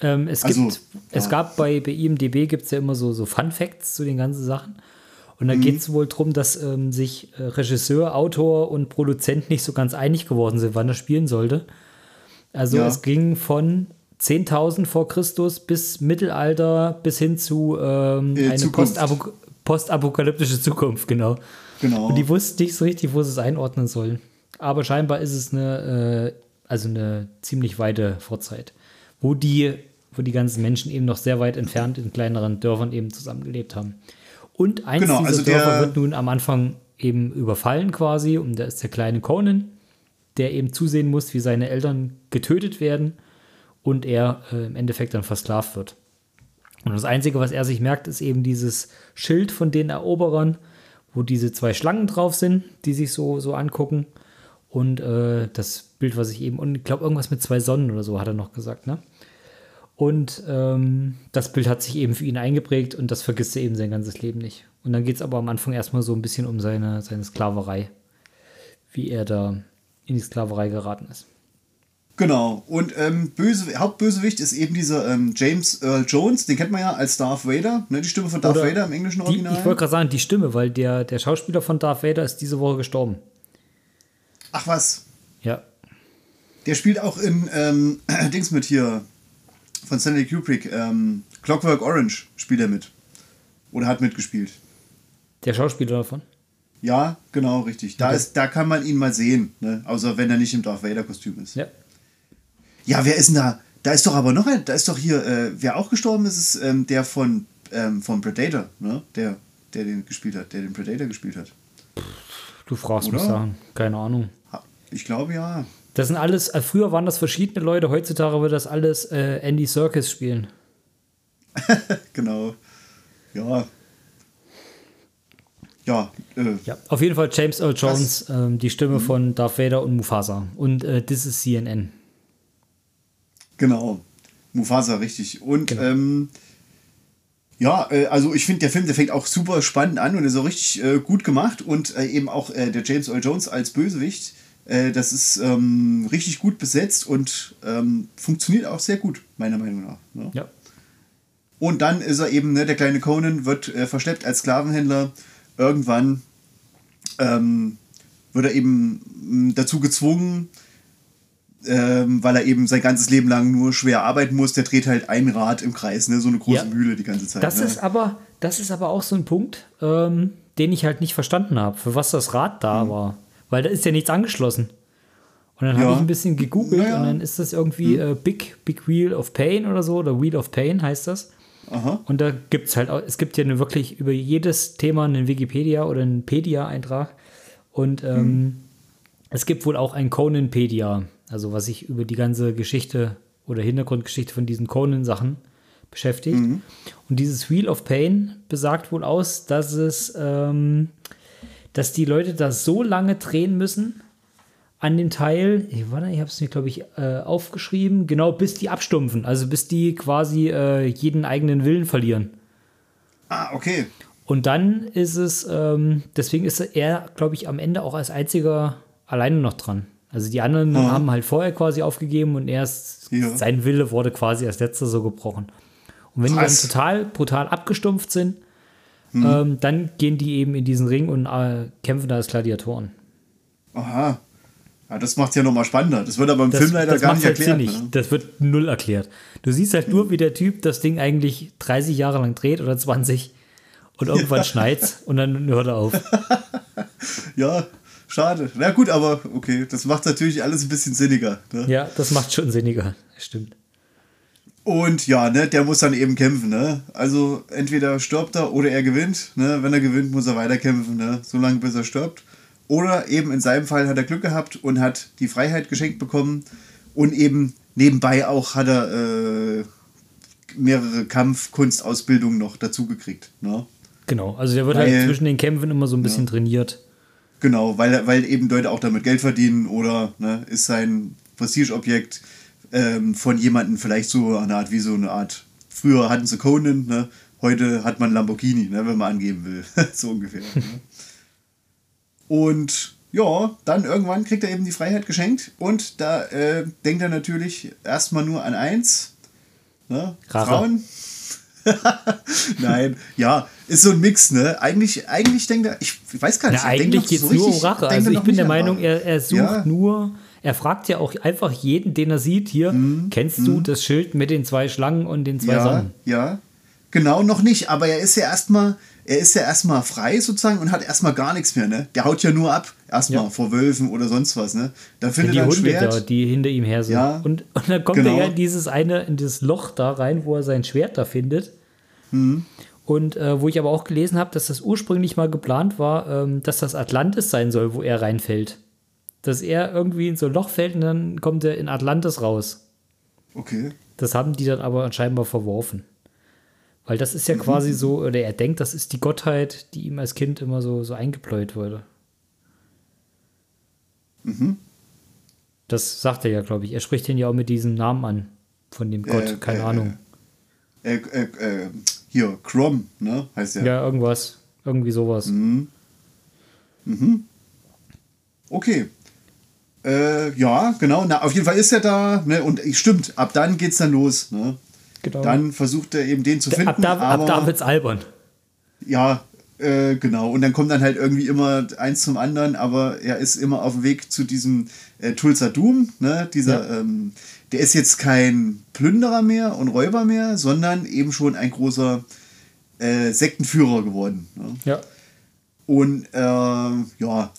Ähm, es Also, gibt, es ja. gab bei, bei IMDB gibt es ja immer so, so Fun Facts zu den ganzen Sachen. Und da mhm. geht es wohl darum, dass ähm, sich äh, Regisseur, Autor und Produzent nicht so ganz einig geworden sind, wann er spielen sollte. Also ja. es ging von 10.000 vor Christus bis Mittelalter bis hin zu ähm, äh, eine Postapok postapokalyptische Zukunft, genau. Genau. Und die wussten nicht so richtig, wo sie es einordnen sollen. Aber scheinbar ist es eine, äh, also eine ziemlich weite Vorzeit, wo die, wo die ganzen Menschen eben noch sehr weit entfernt in kleineren Dörfern eben zusammengelebt haben. Und eins genau, dieser also Dörfer wird nun am Anfang eben überfallen quasi und da ist der kleine Conan, der eben zusehen muss, wie seine Eltern getötet werden und er äh, im Endeffekt dann versklavt wird. Und das Einzige, was er sich merkt, ist eben dieses Schild von den Eroberern, wo diese zwei Schlangen drauf sind, die sich so, so angucken. Und äh, das Bild, was ich eben, und ich glaube, irgendwas mit zwei Sonnen oder so hat er noch gesagt, ne? Und ähm, das Bild hat sich eben für ihn eingeprägt und das vergisst er eben sein ganzes Leben nicht. Und dann geht es aber am Anfang erstmal so ein bisschen um seine, seine Sklaverei, wie er da in die Sklaverei geraten ist. Genau. Und ähm, Böse, Hauptbösewicht ist eben dieser ähm, James Earl Jones, den kennt man ja als Darth Vader, ne? die Stimme von Darth Oder Vader im englischen Original. Die, ich wollte gerade sagen, die Stimme, weil der, der Schauspieler von Darth Vader ist diese Woche gestorben. Ach was. Ja. Der spielt auch in ähm, *clears throat* Dings mit hier von Stanley Kubrick, ähm, Clockwork Orange spielt er mit. Oder hat mitgespielt. Der Schauspieler davon? Ja, genau, richtig. Da, okay. ist, da kann man ihn mal sehen, ne? außer wenn er nicht im Darth Vader-Kostüm ist. Ja. Ja, wer ist denn da? Da ist doch aber noch ein, da ist doch hier, äh, wer auch gestorben ist, ist ähm, der von, ähm, von Predator, ne? Der, der den gespielt hat, der den Predator gespielt hat. Du fragst Oder? mich Sachen, keine Ahnung. Ich glaube ja. Das sind alles, äh, früher waren das verschiedene Leute, heutzutage wird das alles äh, Andy Serkis spielen. *laughs* genau. Ja. Ja, äh, ja, auf jeden Fall James Earl Jones, ähm, die Stimme mhm. von Darth Vader und Mufasa. Und äh, das ist CNN. Genau. Mufasa, richtig. Und genau. ähm, ja, äh, also ich finde, der Film, der fängt auch super spannend an und ist auch richtig äh, gut gemacht. Und äh, eben auch äh, der James Earl Jones als Bösewicht, äh, das ist ähm, richtig gut besetzt und ähm, funktioniert auch sehr gut, meiner Meinung nach. Ne? Ja. Und dann ist er eben, ne, der kleine Conan wird äh, verschleppt als Sklavenhändler. Irgendwann ähm, wird er eben dazu gezwungen, ähm, weil er eben sein ganzes Leben lang nur schwer arbeiten muss. Der dreht halt ein Rad im Kreis, ne? so eine große ja. Mühle die ganze Zeit. Das, ne? ist aber, das ist aber auch so ein Punkt, ähm, den ich halt nicht verstanden habe, für was das Rad da mhm. war. Weil da ist ja nichts angeschlossen. Und dann ja. habe ich ein bisschen gegoogelt naja. und dann ist das irgendwie mhm. äh, Big, Big Wheel of Pain oder so, oder Wheel of Pain heißt das. Aha. Und da gibt es halt auch, es gibt ja eine wirklich über jedes Thema einen Wikipedia oder einen Pedia-Eintrag. Und ähm, mhm. es gibt wohl auch ein Conanpedia. Also was sich über die ganze Geschichte oder Hintergrundgeschichte von diesen Conan-Sachen beschäftigt. Mhm. Und dieses Wheel of Pain besagt wohl aus, dass es, ähm, dass die Leute da so lange drehen müssen an dem Teil, ich, warte, ich habe es mir, glaube ich, äh, aufgeschrieben, genau bis die abstumpfen, also bis die quasi äh, jeden eigenen Willen verlieren. Ah, okay. Und dann ist es, ähm, deswegen ist er, glaube ich, am Ende auch als einziger alleine noch dran. Also die anderen mhm. haben halt vorher quasi aufgegeben und erst ja. sein Wille wurde quasi als letzter so gebrochen. Und wenn Krass. die dann total brutal abgestumpft sind, mhm. ähm, dann gehen die eben in diesen Ring und äh, kämpfen da als Gladiatoren. Aha. Ja, das macht es ja nochmal spannender. Das wird aber im das, Film leider gar nicht halt erklärt. Nicht. Ne? Das wird null erklärt. Du siehst halt mhm. nur, wie der Typ das Ding eigentlich 30 Jahre lang dreht oder 20 und *laughs* irgendwann ja. schneit's und dann hört er auf. *laughs* ja, Schade. Na gut, aber okay, das macht natürlich alles ein bisschen sinniger. Ne? Ja, das macht schon sinniger. Stimmt. Und ja, ne, der muss dann eben kämpfen, ne? Also entweder stirbt er oder er gewinnt, ne? Wenn er gewinnt, muss er weiterkämpfen, ne? So lange bis er stirbt. Oder eben in seinem Fall hat er Glück gehabt und hat die Freiheit geschenkt bekommen und eben nebenbei auch hat er äh, mehrere Kampfkunstausbildungen noch dazu gekriegt, ne? Genau, also der wird halt Weil, halt zwischen den Kämpfen immer so ein bisschen ja. trainiert. Genau, weil, weil eben Leute auch damit Geld verdienen oder ne, ist sein Prestigeobjekt ähm, von jemandem vielleicht so eine Art wie so eine Art. Früher hatten sie Conan, ne? heute hat man Lamborghini, ne, wenn man angeben will. *laughs* so ungefähr. Ne? Und ja, dann irgendwann kriegt er eben die Freiheit geschenkt und da äh, denkt er natürlich erstmal nur an eins: ne? Frauen. *laughs* Nein, ja, ist so ein Mix, ne? Eigentlich, eigentlich denkt er, ich weiß gar nicht. Na, eigentlich geht es nur um Rache. Also ich bin der Meinung, er, er sucht ja. nur, er fragt ja auch einfach jeden, den er sieht, hier, mhm. kennst du mhm. das Schild mit den zwei Schlangen und den zwei ja, Sonnen? Ja, genau, noch nicht, aber er ist ja erstmal, er ist ja erstmal frei sozusagen und hat erstmal gar nichts mehr, ne? Der haut ja nur ab, erstmal ja. vor Wölfen oder sonst was, ne? Da findet ja, die Hunde Schwert. da, die hinter ihm her sind. Ja, und, und dann kommt genau. er ja in dieses eine, in dieses Loch da rein, wo er sein Schwert da findet. Mhm. Und äh, wo ich aber auch gelesen habe, dass das ursprünglich mal geplant war, ähm, dass das Atlantis sein soll, wo er reinfällt. Dass er irgendwie in so ein Loch fällt und dann kommt er in Atlantis raus. Okay. Das haben die dann aber anscheinend verworfen. Weil das ist ja mhm. quasi so, oder er denkt, das ist die Gottheit, die ihm als Kind immer so, so eingepläut wurde. Mhm. Das sagt er ja, glaube ich. Er spricht ihn ja auch mit diesem Namen an, von dem Gott, äh, keine äh, Ahnung. Äh, äh, äh hier, Crom, ne? Heißt der. Ja, irgendwas. Irgendwie sowas. Mhm. Mhm. Okay. Äh, ja, genau. Na, auf jeden Fall ist er da, ne? Und stimmt, ab dann geht's dann los, ne? Genau. Dann versucht er eben den zu finden. Ab da, aber, ab da wird's albern. Ja, äh, genau. Und dann kommt dann halt irgendwie immer eins zum anderen, aber er ist immer auf dem Weg zu diesem äh, Tulsa Doom, ne? Dieser, ja. ähm, der ist jetzt kein Plünderer mehr und Räuber mehr, sondern eben schon ein großer äh, Sektenführer geworden. Ne? Ja. Und äh, ja,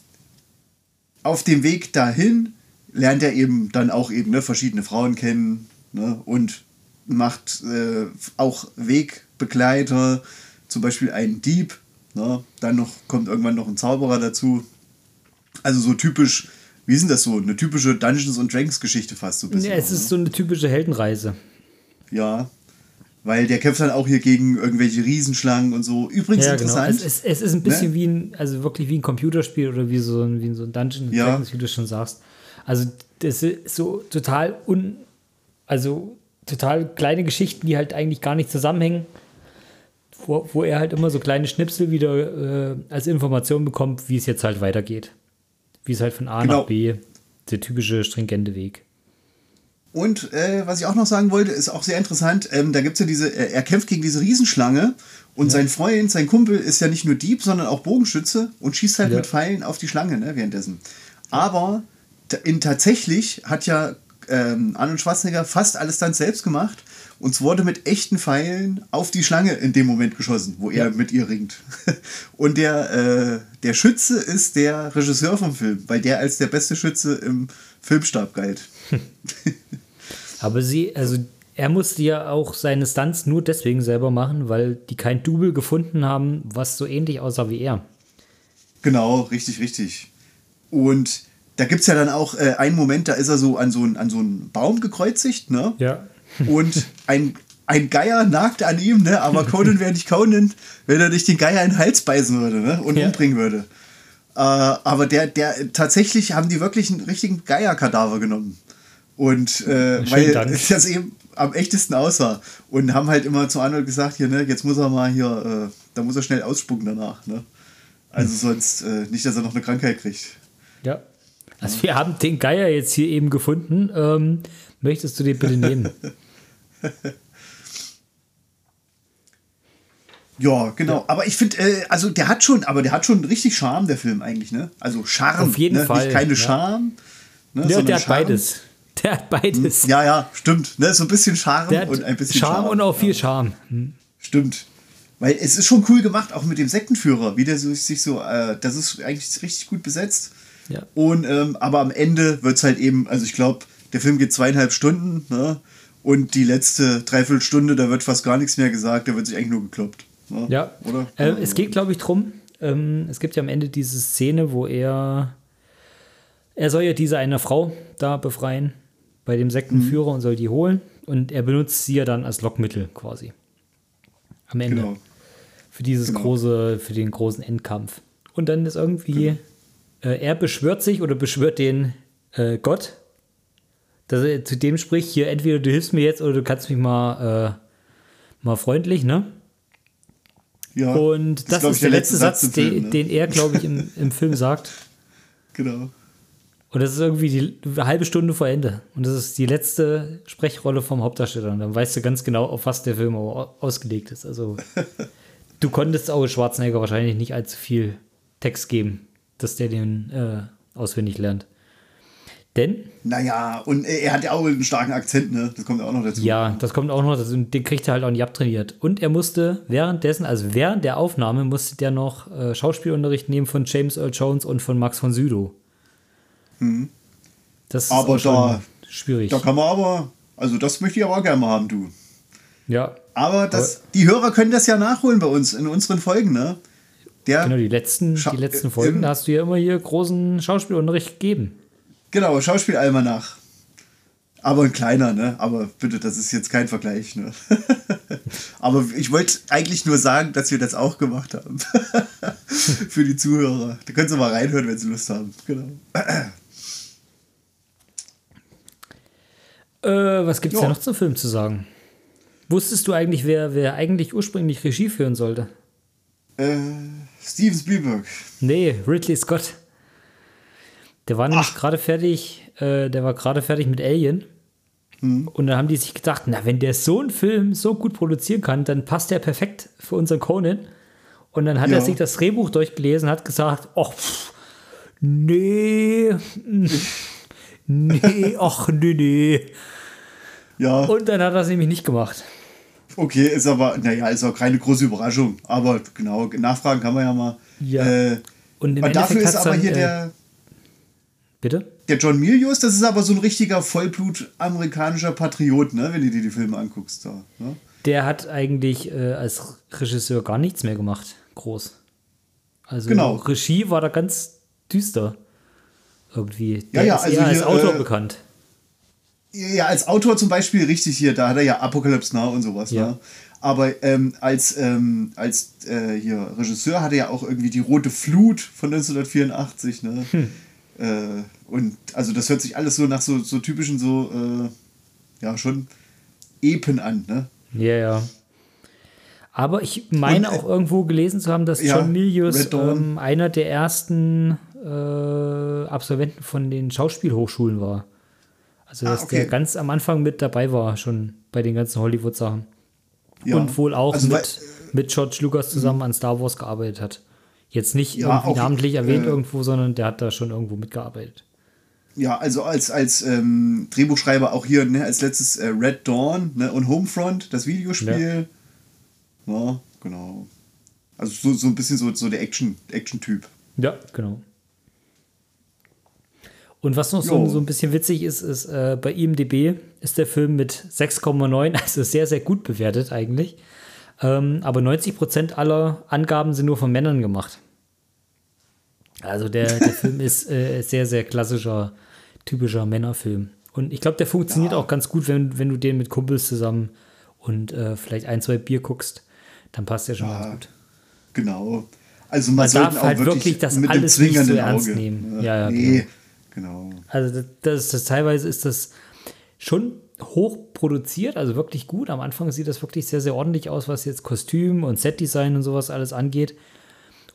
auf dem Weg dahin lernt er eben dann auch eben ne, verschiedene Frauen kennen ne, und macht äh, auch Wegbegleiter, zum Beispiel einen Dieb. Ne, dann noch kommt irgendwann noch ein Zauberer dazu. Also so typisch wie ist denn das so? Eine typische Dungeons and Dragons Geschichte fast so ein bisschen. Ja, es ist ne? so eine typische Heldenreise. Ja. Weil der kämpft dann auch hier gegen irgendwelche Riesenschlangen und so. Übrigens ja, genau. interessant. Es, es, es, ist ein bisschen ne? wie ein, also wirklich wie ein Computerspiel oder wie so ein, wie so ein Dungeon ja. Dragons, wie du schon sagst. Also das ist so total un, also total kleine Geschichten, die halt eigentlich gar nicht zusammenhängen, wo, wo er halt immer so kleine Schnipsel wieder äh, als Information bekommt, wie es jetzt halt weitergeht. Wie es halt von A genau. nach B, der typische stringente Weg. Und äh, was ich auch noch sagen wollte, ist auch sehr interessant. Ähm, da gibt es ja diese, äh, er kämpft gegen diese Riesenschlange und ja. sein Freund, sein Kumpel ist ja nicht nur Dieb, sondern auch Bogenschütze und schießt halt ja. mit Pfeilen auf die Schlange ne, währenddessen. Aber in tatsächlich hat ja ähm, Arnold Schwarzenegger fast alles dann selbst gemacht und es wurde mit echten Pfeilen auf die Schlange in dem Moment geschossen, wo er ja. mit ihr ringt. *laughs* Und der, äh, der Schütze ist der Regisseur vom Film, weil der als der beste Schütze im Filmstab galt. *laughs* Aber sie, also er musste ja auch seine Stunts nur deswegen selber machen, weil die kein Double gefunden haben, was so ähnlich aussah wie er. Genau, richtig, richtig. Und da gibt es ja dann auch äh, einen Moment, da ist er so an so, an so einen Baum gekreuzigt, ne? Ja und ein, ein Geier nagt an ihm, ne? aber Conan wäre nicht Conan, wenn er nicht den Geier in den Hals beißen würde ne? und ja. umbringen würde. Äh, aber der, der, tatsächlich haben die wirklich einen richtigen Geierkadaver genommen. Und äh, weil Dank. *laughs* das eben am echtesten aussah. Und haben halt immer zu Arnold gesagt, hier, ne, jetzt muss er mal hier, äh, da muss er schnell ausspucken danach. Ne? Also sonst äh, nicht, dass er noch eine Krankheit kriegt. Ja. Also wir haben den Geier jetzt hier eben gefunden. Ähm, möchtest du den bitte nehmen? *laughs* *laughs* Ja, genau. Ja. Aber ich finde, äh, also der hat schon, aber der hat schon richtig Charme, der Film eigentlich, ne? Also Charme. Auf jeden ne? Fall. Nicht keine ja. Charme. Ne? Ja, der hat Charme. beides. Der hat beides. Hm, ja, ja, stimmt. Ne? So ein bisschen Charme und ein bisschen Charme. Charme und auch viel Charme. Hm. Stimmt. Weil es ist schon cool gemacht, auch mit dem Sektenführer, wie der so, sich so, äh, das ist eigentlich richtig gut besetzt. Ja. Und, ähm, aber am Ende wird es halt eben, also ich glaube, der Film geht zweieinhalb Stunden, ne? Und die letzte Dreiviertelstunde, da wird fast gar nichts mehr gesagt, da wird sich eigentlich nur gekloppt. Ne? Ja. Oder? Äh, es geht, glaube ich, drum. Ähm, es gibt ja am Ende diese Szene, wo er. Er soll ja diese eine Frau da befreien bei dem Sektenführer mhm. und soll die holen. Und er benutzt sie ja dann als Lockmittel quasi. Am Ende. Genau. Für dieses genau. große, für den großen Endkampf. Und dann ist irgendwie, genau. äh, er beschwört sich oder beschwört den äh, Gott, dass er zu dem spricht, hier entweder du hilfst mir jetzt oder du kannst mich mal, äh, mal freundlich, ne? Ja. Und das, das ist, ist der, letzte Satz, Satz den, Film, ne? den, er, glaube ich, im, im Film *laughs* sagt. Genau. Und das ist irgendwie die eine halbe Stunde vor Ende. Und das ist die letzte Sprechrolle vom Hauptdarsteller. Und dann weißt du ganz genau, auf was der Film ausgelegt ist. Also, *laughs* du konntest auch Schwarzenegger wahrscheinlich nicht allzu viel Text geben, dass der den äh, auswendig lernt. Denn? Naja, und er hat ja auch einen starken Akzent, ne? Das kommt auch noch dazu. Ja, das kommt auch noch dazu. Den kriegt er halt auch nicht abtrainiert. Und er musste währenddessen, also während der Aufnahme, musste der noch äh, Schauspielunterricht nehmen von James Earl Jones und von Max von Sydow. Mhm. Das ist aber da, schwierig. Da kann man aber, also das möchte ich aber auch gerne mal haben, du. Ja. Aber, das, aber die Hörer können das ja nachholen bei uns in unseren Folgen, ne? Der genau, die letzten, die letzten Folgen, da hast du ja immer hier großen Schauspielunterricht gegeben. Genau, Schauspielalmanach. Aber ein kleiner, ne? Aber bitte, das ist jetzt kein Vergleich, ne? *laughs* Aber ich wollte eigentlich nur sagen, dass wir das auch gemacht haben. *laughs* Für die Zuhörer. Da können sie mal reinhören, wenn sie Lust haben. Genau. Äh, was gibt es ja. noch zum Film zu sagen? Wusstest du eigentlich, wer, wer eigentlich ursprünglich Regie führen sollte? Äh, Steven Spielberg. Nee, Ridley Scott. Der war nämlich gerade fertig, äh, der war gerade fertig mit Alien. Mhm. Und dann haben die sich gedacht, na, wenn der so einen Film so gut produzieren kann, dann passt der perfekt für unseren Conan. Und dann hat ja. er sich das Drehbuch durchgelesen, hat gesagt, ach, nee, nee, *laughs* ach, nee, nee. Ja. Und dann hat er es nämlich nicht gemacht. Okay, ist aber, naja, ist auch keine große Überraschung. Aber genau, nachfragen kann man ja mal. Ja. Äh, und dafür ist aber hier äh, der. Bitte? Der John Milius, das ist aber so ein richtiger Vollblut-amerikanischer Patriot, ne, wenn du dir die Filme anguckst. Da, ne? Der hat eigentlich äh, als Regisseur gar nichts mehr gemacht, groß. Also genau. Regie war da ganz düster. Irgendwie. Der ja, ja, ist also eher als hier, Autor äh, bekannt. Ja, als Autor zum Beispiel richtig hier, da hat er ja Apocalypse Now und sowas. Ja. Ne? Aber ähm, als, ähm, als äh, hier Regisseur hat er ja auch irgendwie die Rote Flut von 1984. Ne? Hm. Äh, und also das hört sich alles so nach so, so typischen so, äh, ja, schon Epen an, ne? Ja, ja. Aber ich meine und, auch irgendwo gelesen zu haben, dass ja, John Milius ähm, einer der ersten äh, Absolventen von den Schauspielhochschulen war. Also, dass ah, okay. der ganz am Anfang mit dabei war, schon bei den ganzen Hollywood-Sachen. Ja. Und wohl auch also, mit, mit George Lucas zusammen an Star Wars gearbeitet hat. Jetzt nicht ja, irgendwie namentlich erwähnt äh, irgendwo, sondern der hat da schon irgendwo mitgearbeitet. Ja, also als, als ähm, Drehbuchschreiber auch hier, ne, als letztes äh, Red Dawn ne, und Homefront, das Videospiel. Ja, ja genau. Also so, so ein bisschen so, so der Action-Typ. Action ja, genau. Und was noch so, so, ein bisschen witzig ist, ist, äh, bei IMDB ist der Film mit 6,9, *laughs* also sehr, sehr gut bewertet eigentlich. Ähm, aber 90 Prozent aller Angaben sind nur von Männern gemacht. Also der, der Film *laughs* ist äh, sehr, sehr klassischer, typischer Männerfilm. Und ich glaube, der funktioniert ja. auch ganz gut, wenn, wenn du den mit Kumpels zusammen und äh, vielleicht ein, zwei Bier guckst. Dann passt der schon ja, ganz gut. Genau. Also man, man darf halt wirklich, das alles nicht so ernst Auge. nehmen. Ja, ja, nee, genau. genau. Also das, das, das, teilweise ist das schon hoch produziert, also wirklich gut. Am Anfang sieht das wirklich sehr, sehr ordentlich aus, was jetzt Kostüm und Setdesign und sowas alles angeht.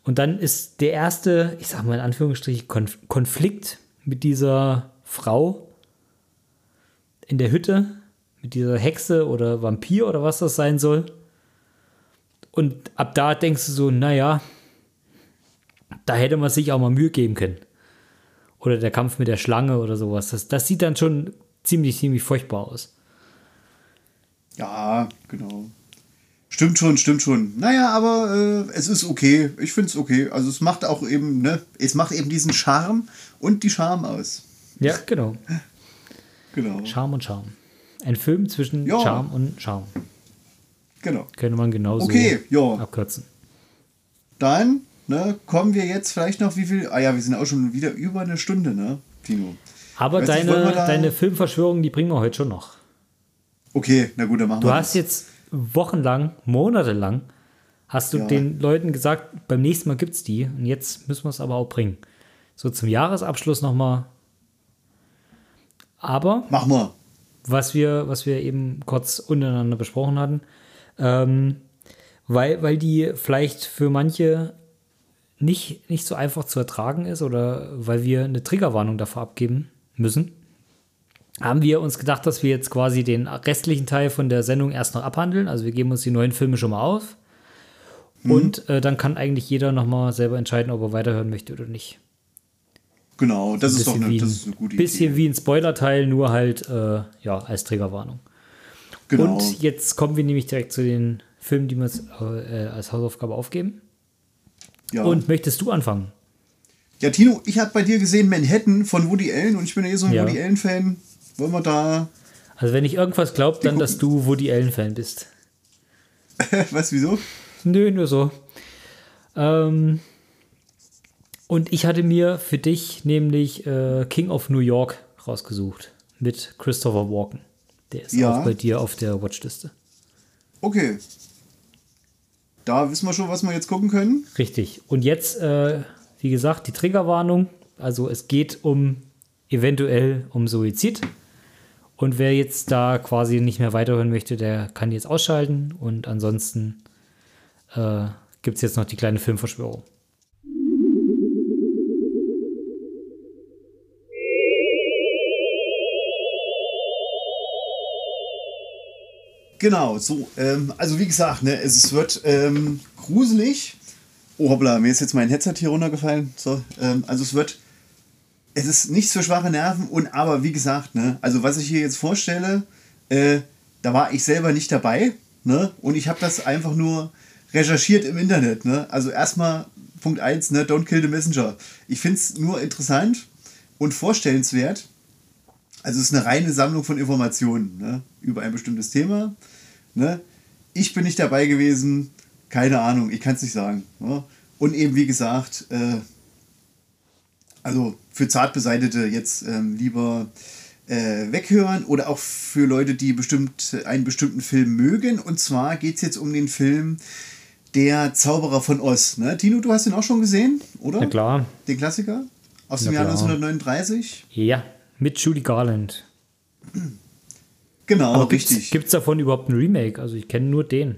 Und dann ist der erste, ich sag mal in Anführungsstrichen, Konf Konflikt mit dieser Frau in der Hütte, mit dieser Hexe oder Vampir oder was das sein soll. Und ab da denkst du so, naja, da hätte man sich auch mal Mühe geben können. Oder der Kampf mit der Schlange oder sowas. Das, das sieht dann schon ziemlich, ziemlich furchtbar aus. Ja, genau. Stimmt schon, stimmt schon. Naja, aber äh, es ist okay. Ich finde es okay. Also es macht auch eben, ne, es macht eben diesen Charme und die Charme aus. Ja, genau. genau. Charme und Charme. Ein Film zwischen ja. Charme und Charme. Genau. Könnte man genauso okay, ja. abkürzen. Dann ne, kommen wir jetzt vielleicht noch, wie viel? Ah ja, wir sind auch schon wieder über eine Stunde, ne, Tino? Aber deine, deine Filmverschwörung, die bringen wir heute schon noch. Okay, na gut, dann machen du wir Du hast jetzt wochenlang, monatelang, hast du ja. den Leuten gesagt, beim nächsten Mal gibt es die und jetzt müssen wir es aber auch bringen. So zum Jahresabschluss nochmal. Aber. Mach mal. Was wir, was wir eben kurz untereinander besprochen hatten, ähm, weil, weil die vielleicht für manche nicht, nicht so einfach zu ertragen ist oder weil wir eine Triggerwarnung davor abgeben müssen, haben wir uns gedacht, dass wir jetzt quasi den restlichen Teil von der Sendung erst noch abhandeln. Also wir geben uns die neuen Filme schon mal auf. Mhm. Und äh, dann kann eigentlich jeder nochmal selber entscheiden, ob er weiterhören möchte oder nicht. Genau, das, ist doch eine, das ist eine gute bisschen Idee. wie ein Spoiler-Teil, nur halt äh, ja, als Triggerwarnung. Genau. Und jetzt kommen wir nämlich direkt zu den Filmen, die wir äh, als Hausaufgabe aufgeben. Ja. Und möchtest du anfangen? Ja, Tino, ich habe bei dir gesehen Manhattan von Woody Allen und ich bin ja eh so ein ja. Woody Allen-Fan. Wollen wir da. Also, wenn ich irgendwas glaube, dann, dass du Woody Allen-Fan bist. *laughs* Was, wieso? Nö, nur so. Ähm, und ich hatte mir für dich nämlich äh, King of New York rausgesucht mit Christopher Walken. Der ist ja. auch bei dir auf der Watchliste. Okay. Da wissen wir schon, was wir jetzt gucken können. Richtig. Und jetzt, äh, wie gesagt, die Triggerwarnung. Also es geht um eventuell um Suizid. Und wer jetzt da quasi nicht mehr weiterhören möchte, der kann jetzt ausschalten. Und ansonsten äh, gibt es jetzt noch die kleine Filmverschwörung. Genau, so, ähm, also wie gesagt, ne, es wird ähm, gruselig. Oh hoppla, mir ist jetzt mein Headset hier runtergefallen. So, ähm, also es wird, es ist nichts für schwache Nerven und aber wie gesagt, ne, also was ich hier jetzt vorstelle, äh, da war ich selber nicht dabei, ne, und ich habe das einfach nur recherchiert im Internet, ne. Also erstmal Punkt 1, ne, don't kill the messenger. Ich finde es nur interessant und vorstellenswert. Also es ist eine reine Sammlung von Informationen ne, über ein bestimmtes Thema. Ne? Ich bin nicht dabei gewesen, keine Ahnung, ich kann es nicht sagen. Ne? Und eben, wie gesagt, äh, also für Zartbeseitete jetzt ähm, lieber äh, weghören oder auch für Leute, die bestimmt einen bestimmten Film mögen. Und zwar geht es jetzt um den Film Der Zauberer von Oz. Ne? Tino, du hast den auch schon gesehen, oder? Ja, klar. Den Klassiker aus dem Jahr 1939. Ja, mit Judy Garland. Genau, Aber richtig. Gibt es davon überhaupt ein Remake? Also ich kenne nur den.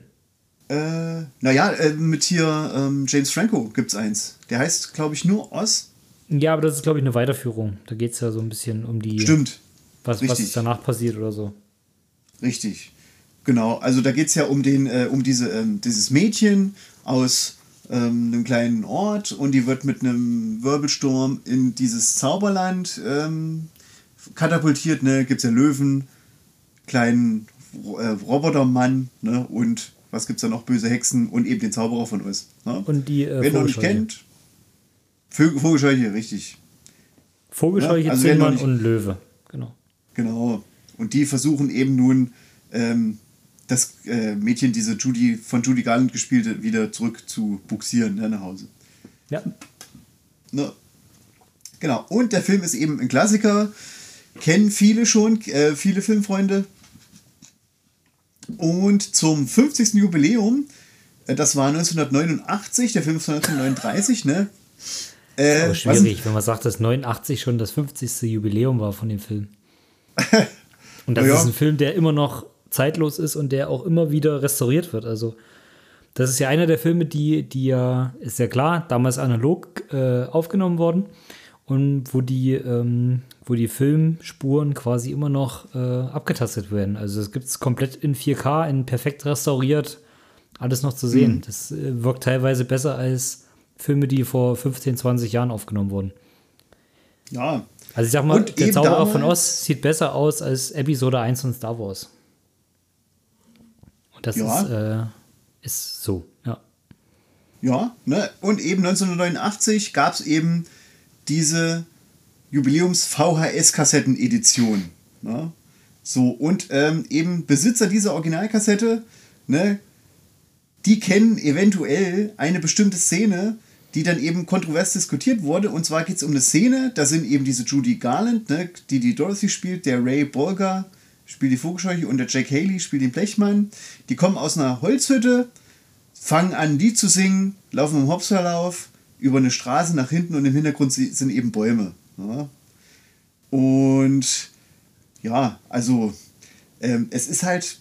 Äh, naja, äh, mit hier ähm, James Franco gibt es eins. Der heißt, glaube ich, nur Oz. Ja, aber das ist, glaube ich, eine Weiterführung. Da geht es ja so ein bisschen um die. Stimmt. Was, was ist danach passiert oder so. Richtig. Genau. Also da geht es ja um den, äh, um diese, ähm, dieses Mädchen aus ähm, einem kleinen Ort und die wird mit einem Wirbelsturm in dieses Zauberland ähm, katapultiert. Ne? Gibt es ja Löwen, kleinen äh, Robotermann ne? und was gibt es da noch? Böse Hexen und eben den Zauberer von uns. Ne? Und die äh, Wer noch nicht kennt, Vogelscheuche, richtig. Vogelscheuche, ja, also Zimmermann nicht, und Löwe, genau. Genau. Und die versuchen eben nun ähm, das äh, Mädchen, diese Judy von Judy Garland gespielte, wieder zurück zu buxieren ne, nach Hause. Ja. Ne? Genau. Und der Film ist eben ein Klassiker. Kennen viele schon, äh, viele Filmfreunde. Und zum 50. Jubiläum, äh, das war 1989, der Film ist von 1939, ne? Äh, ist schwierig, wenn man sagt, dass 89 schon das 50. Jubiläum war von dem Film. *laughs* Und das ja. ist ein Film, der immer noch zeitlos ist und der auch immer wieder restauriert wird. Also, das ist ja einer der Filme, die, die ja, ist ja klar, damals analog äh, aufgenommen worden und wo die, ähm, wo die Filmspuren quasi immer noch äh, abgetastet werden. Also es gibt es komplett in 4K, in perfekt restauriert, alles noch zu sehen. Mhm. Das äh, wirkt teilweise besser als Filme, die vor 15, 20 Jahren aufgenommen wurden. Ja. Also ich sag mal, und der Zauberer von Oz sieht besser aus als Episode 1 von Star Wars. Und das ja. ist, äh, ist so, ja. Ja, ne? und eben 1989 gab es eben diese Jubiläums-VHS-Kassetten-Edition. Ne? So, und ähm, eben Besitzer dieser Originalkassette, ne, die kennen eventuell eine bestimmte Szene, die dann eben kontrovers diskutiert wurde. Und zwar geht es um eine Szene, da sind eben diese Judy Garland, ne, die die Dorothy spielt, der Ray Bolger spielt die Vogelscheuche und der Jack Haley spielt den Blechmann. Die kommen aus einer Holzhütte, fangen an, ein Lied zu singen, laufen im Hopsverlauf über eine Straße nach hinten und im Hintergrund sind eben Bäume. Ja. Und ja, also ähm, es ist halt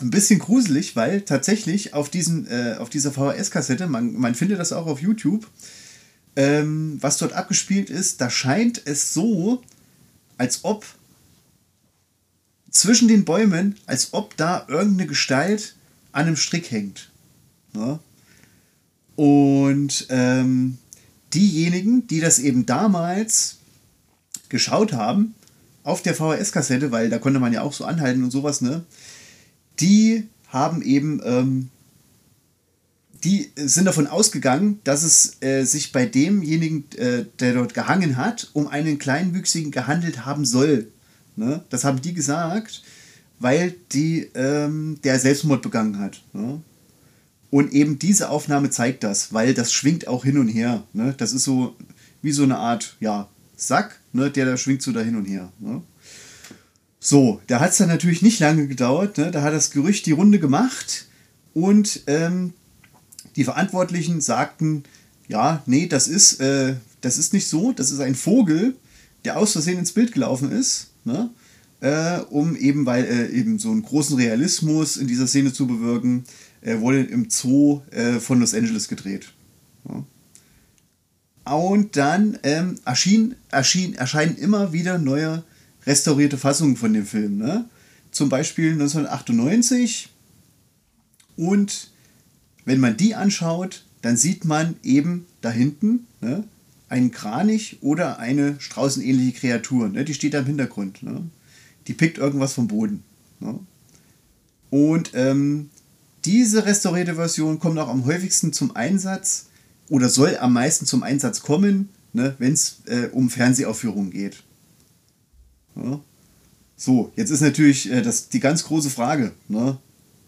ein bisschen gruselig, weil tatsächlich auf, diesen, äh, auf dieser VHS-Kassette, man, man findet das auch auf YouTube, ähm, was dort abgespielt ist, da scheint es so, als ob zwischen den Bäumen, als ob da irgendeine Gestalt an einem Strick hängt. Ja? Und ähm, diejenigen, die das eben damals geschaut haben, auf der VHS-Kassette, weil da konnte man ja auch so anhalten und sowas, ne? Die haben eben, ähm, die sind davon ausgegangen, dass es äh, sich bei demjenigen, äh, der dort gehangen hat, um einen kleinwüchsigen gehandelt haben soll. Ne? Das haben die gesagt, weil die, ähm, der Selbstmord begangen hat. Ne? Und eben diese Aufnahme zeigt das, weil das schwingt auch hin und her. Ne? Das ist so wie so eine Art, ja, Sack, ne? der da schwingt so da hin und her. Ne? So, da hat es dann natürlich nicht lange gedauert. Ne? Da hat das Gerücht die Runde gemacht und ähm, die Verantwortlichen sagten, ja, nee, das ist, äh, das ist nicht so, das ist ein Vogel, der aus Versehen ins Bild gelaufen ist, ne? äh, um eben, weil äh, eben so einen großen Realismus in dieser Szene zu bewirken, wurde im Zoo äh, von Los Angeles gedreht. Und dann ähm, erschien, erschien, erscheinen immer wieder neue restaurierte Fassungen von dem Film. Ne? Zum Beispiel 1998. Und wenn man die anschaut, dann sieht man eben da hinten ne, einen Kranich oder eine straußenähnliche Kreatur. Ne? Die steht da im Hintergrund. Ne? Die pickt irgendwas vom Boden. Ne? Und ähm, diese restaurierte Version kommt auch am häufigsten zum Einsatz oder soll am meisten zum Einsatz kommen, ne, wenn es äh, um Fernsehaufführungen geht. Ja. So, jetzt ist natürlich äh, das, die ganz große Frage, ne?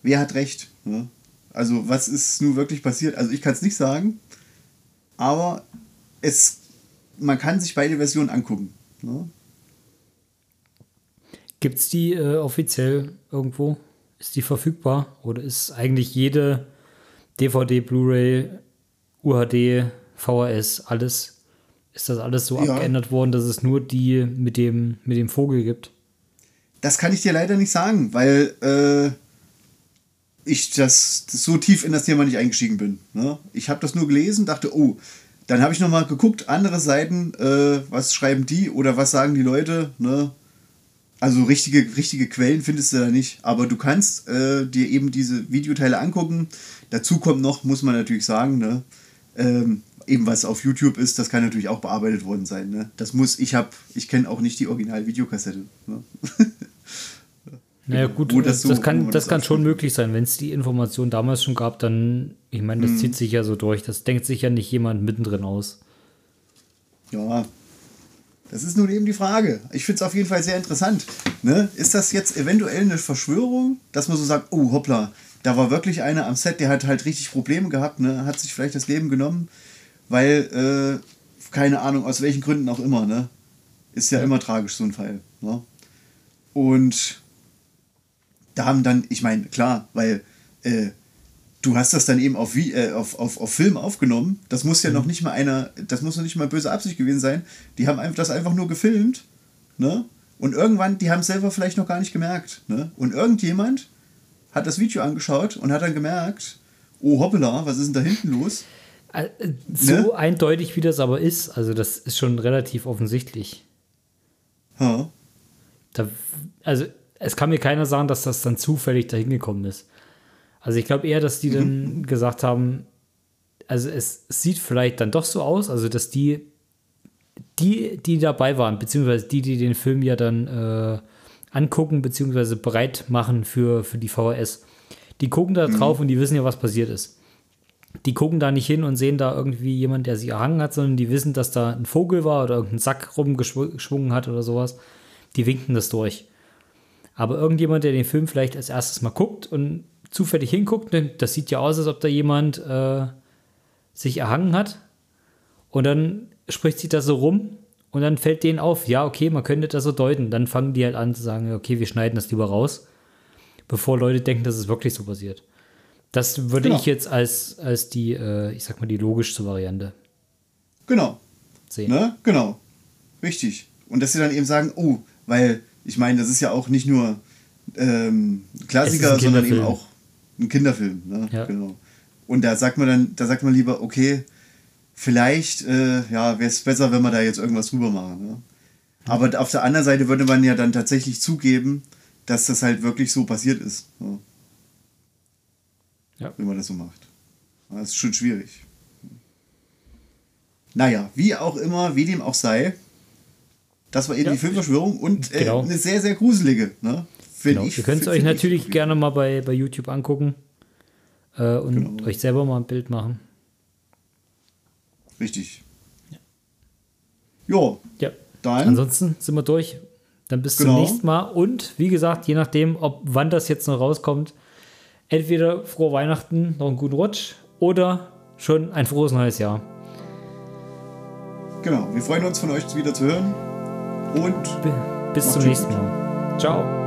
wer hat recht? Ne? Also was ist nun wirklich passiert? Also ich kann es nicht sagen, aber es, man kann sich beide Versionen angucken. Ne? Gibt es die äh, offiziell irgendwo? Ist die verfügbar? Oder ist eigentlich jede DVD, Blu-ray, UHD, VHS, alles ist das alles so ja. abgeändert worden, dass es nur die mit dem, mit dem Vogel gibt? Das kann ich dir leider nicht sagen, weil äh, ich das, das, so tief in das Thema nicht eingestiegen bin. Ne? Ich habe das nur gelesen, dachte, oh, dann habe ich nochmal geguckt, andere Seiten, äh, was schreiben die oder was sagen die Leute. Ne? Also richtige, richtige Quellen findest du da nicht, aber du kannst äh, dir eben diese Videoteile angucken. Dazu kommt noch, muss man natürlich sagen, ne? Ähm, eben was auf YouTube ist, das kann natürlich auch bearbeitet worden sein. Ne? Das muss, ich habe, ich kenne auch nicht die Original-Videokassette. Ne? *laughs* Naja, gut, das, so, das, kann, das, das kann schon möglich sein. Wenn es die Information damals schon gab, dann, ich meine, das mhm. zieht sich ja so durch. Das denkt sich ja nicht jemand mittendrin aus. Ja, das ist nun eben die Frage. Ich finde es auf jeden Fall sehr interessant. Ne? Ist das jetzt eventuell eine Verschwörung, dass man so sagt, oh hoppla, da war wirklich einer am Set, der hat halt richtig Probleme gehabt, ne? hat sich vielleicht das Leben genommen weil, äh, keine Ahnung, aus welchen Gründen auch immer, ne? Ist ja, ja. immer tragisch, so ein Fall. Ne? Und da haben dann, ich meine, klar, weil äh, du hast das dann eben auf, wie, äh, auf, auf, auf Film aufgenommen. Das muss ja mhm. noch nicht mal einer, das muss noch nicht mal böse Absicht gewesen sein. Die haben das einfach nur gefilmt, ne? Und irgendwann, die haben es selber vielleicht noch gar nicht gemerkt, ne? Und irgendjemand hat das Video angeschaut und hat dann gemerkt, oh hoppala, was ist denn da hinten los? Äh, so ne? eindeutig, wie das aber ist, also das ist schon relativ offensichtlich. Huh. Da, also es kann mir keiner sagen, dass das dann zufällig dahin gekommen ist. Also ich glaube eher, dass die dann mhm. gesagt haben, also es sieht vielleicht dann doch so aus, also dass die, die, die dabei waren, beziehungsweise die, die den Film ja dann äh, angucken, beziehungsweise bereit machen für, für die VHS, die gucken da mhm. drauf mhm. und die wissen ja, was passiert ist die gucken da nicht hin und sehen da irgendwie jemand, der sie erhangen hat, sondern die wissen, dass da ein Vogel war oder irgendein Sack rumgeschwungen hat oder sowas. Die winken das durch. Aber irgendjemand, der den Film vielleicht als erstes mal guckt und zufällig hinguckt, das sieht ja aus, als ob da jemand äh, sich erhangen hat. Und dann spricht sich das so rum und dann fällt denen auf, ja, okay, man könnte das so deuten. Dann fangen die halt an zu sagen, okay, wir schneiden das lieber raus, bevor Leute denken, dass es wirklich so passiert. Das würde genau. ich jetzt als, als die, äh, ich sag mal, die logischste Variante. Genau. Sehen. Ne? Genau. Richtig. Und dass sie dann eben sagen, oh, weil, ich meine, das ist ja auch nicht nur, ähm, Klassiker, sondern eben auch ein Kinderfilm. Ne? Ja. Genau. Und da sagt man dann, da sagt man lieber, okay, vielleicht äh, ja, wäre es besser, wenn wir da jetzt irgendwas drüber machen. Ne? Aber auf der anderen Seite würde man ja dann tatsächlich zugeben, dass das halt wirklich so passiert ist. Ne? Ja. Wenn man das so macht. Das ist schon schwierig. Naja, wie auch immer, wie dem auch sei, das war eben ja. die Filmverschwörung und äh, genau. eine sehr, sehr gruselige. Ne? Genau. Ich, Ihr könnt es euch natürlich gerne mal bei, bei YouTube angucken äh, und genau. euch selber mal ein Bild machen. Richtig. Ja. Jo, ja. Dann. Ansonsten sind wir durch. Dann bis genau. zum nächsten Mal. Und wie gesagt, je nachdem, ob wann das jetzt noch rauskommt, entweder frohe Weihnachten, noch einen guten Rutsch oder schon ein frohes neues Jahr. Genau, wir freuen uns von euch wieder zu hören und bis zum nächsten Mal. Ciao.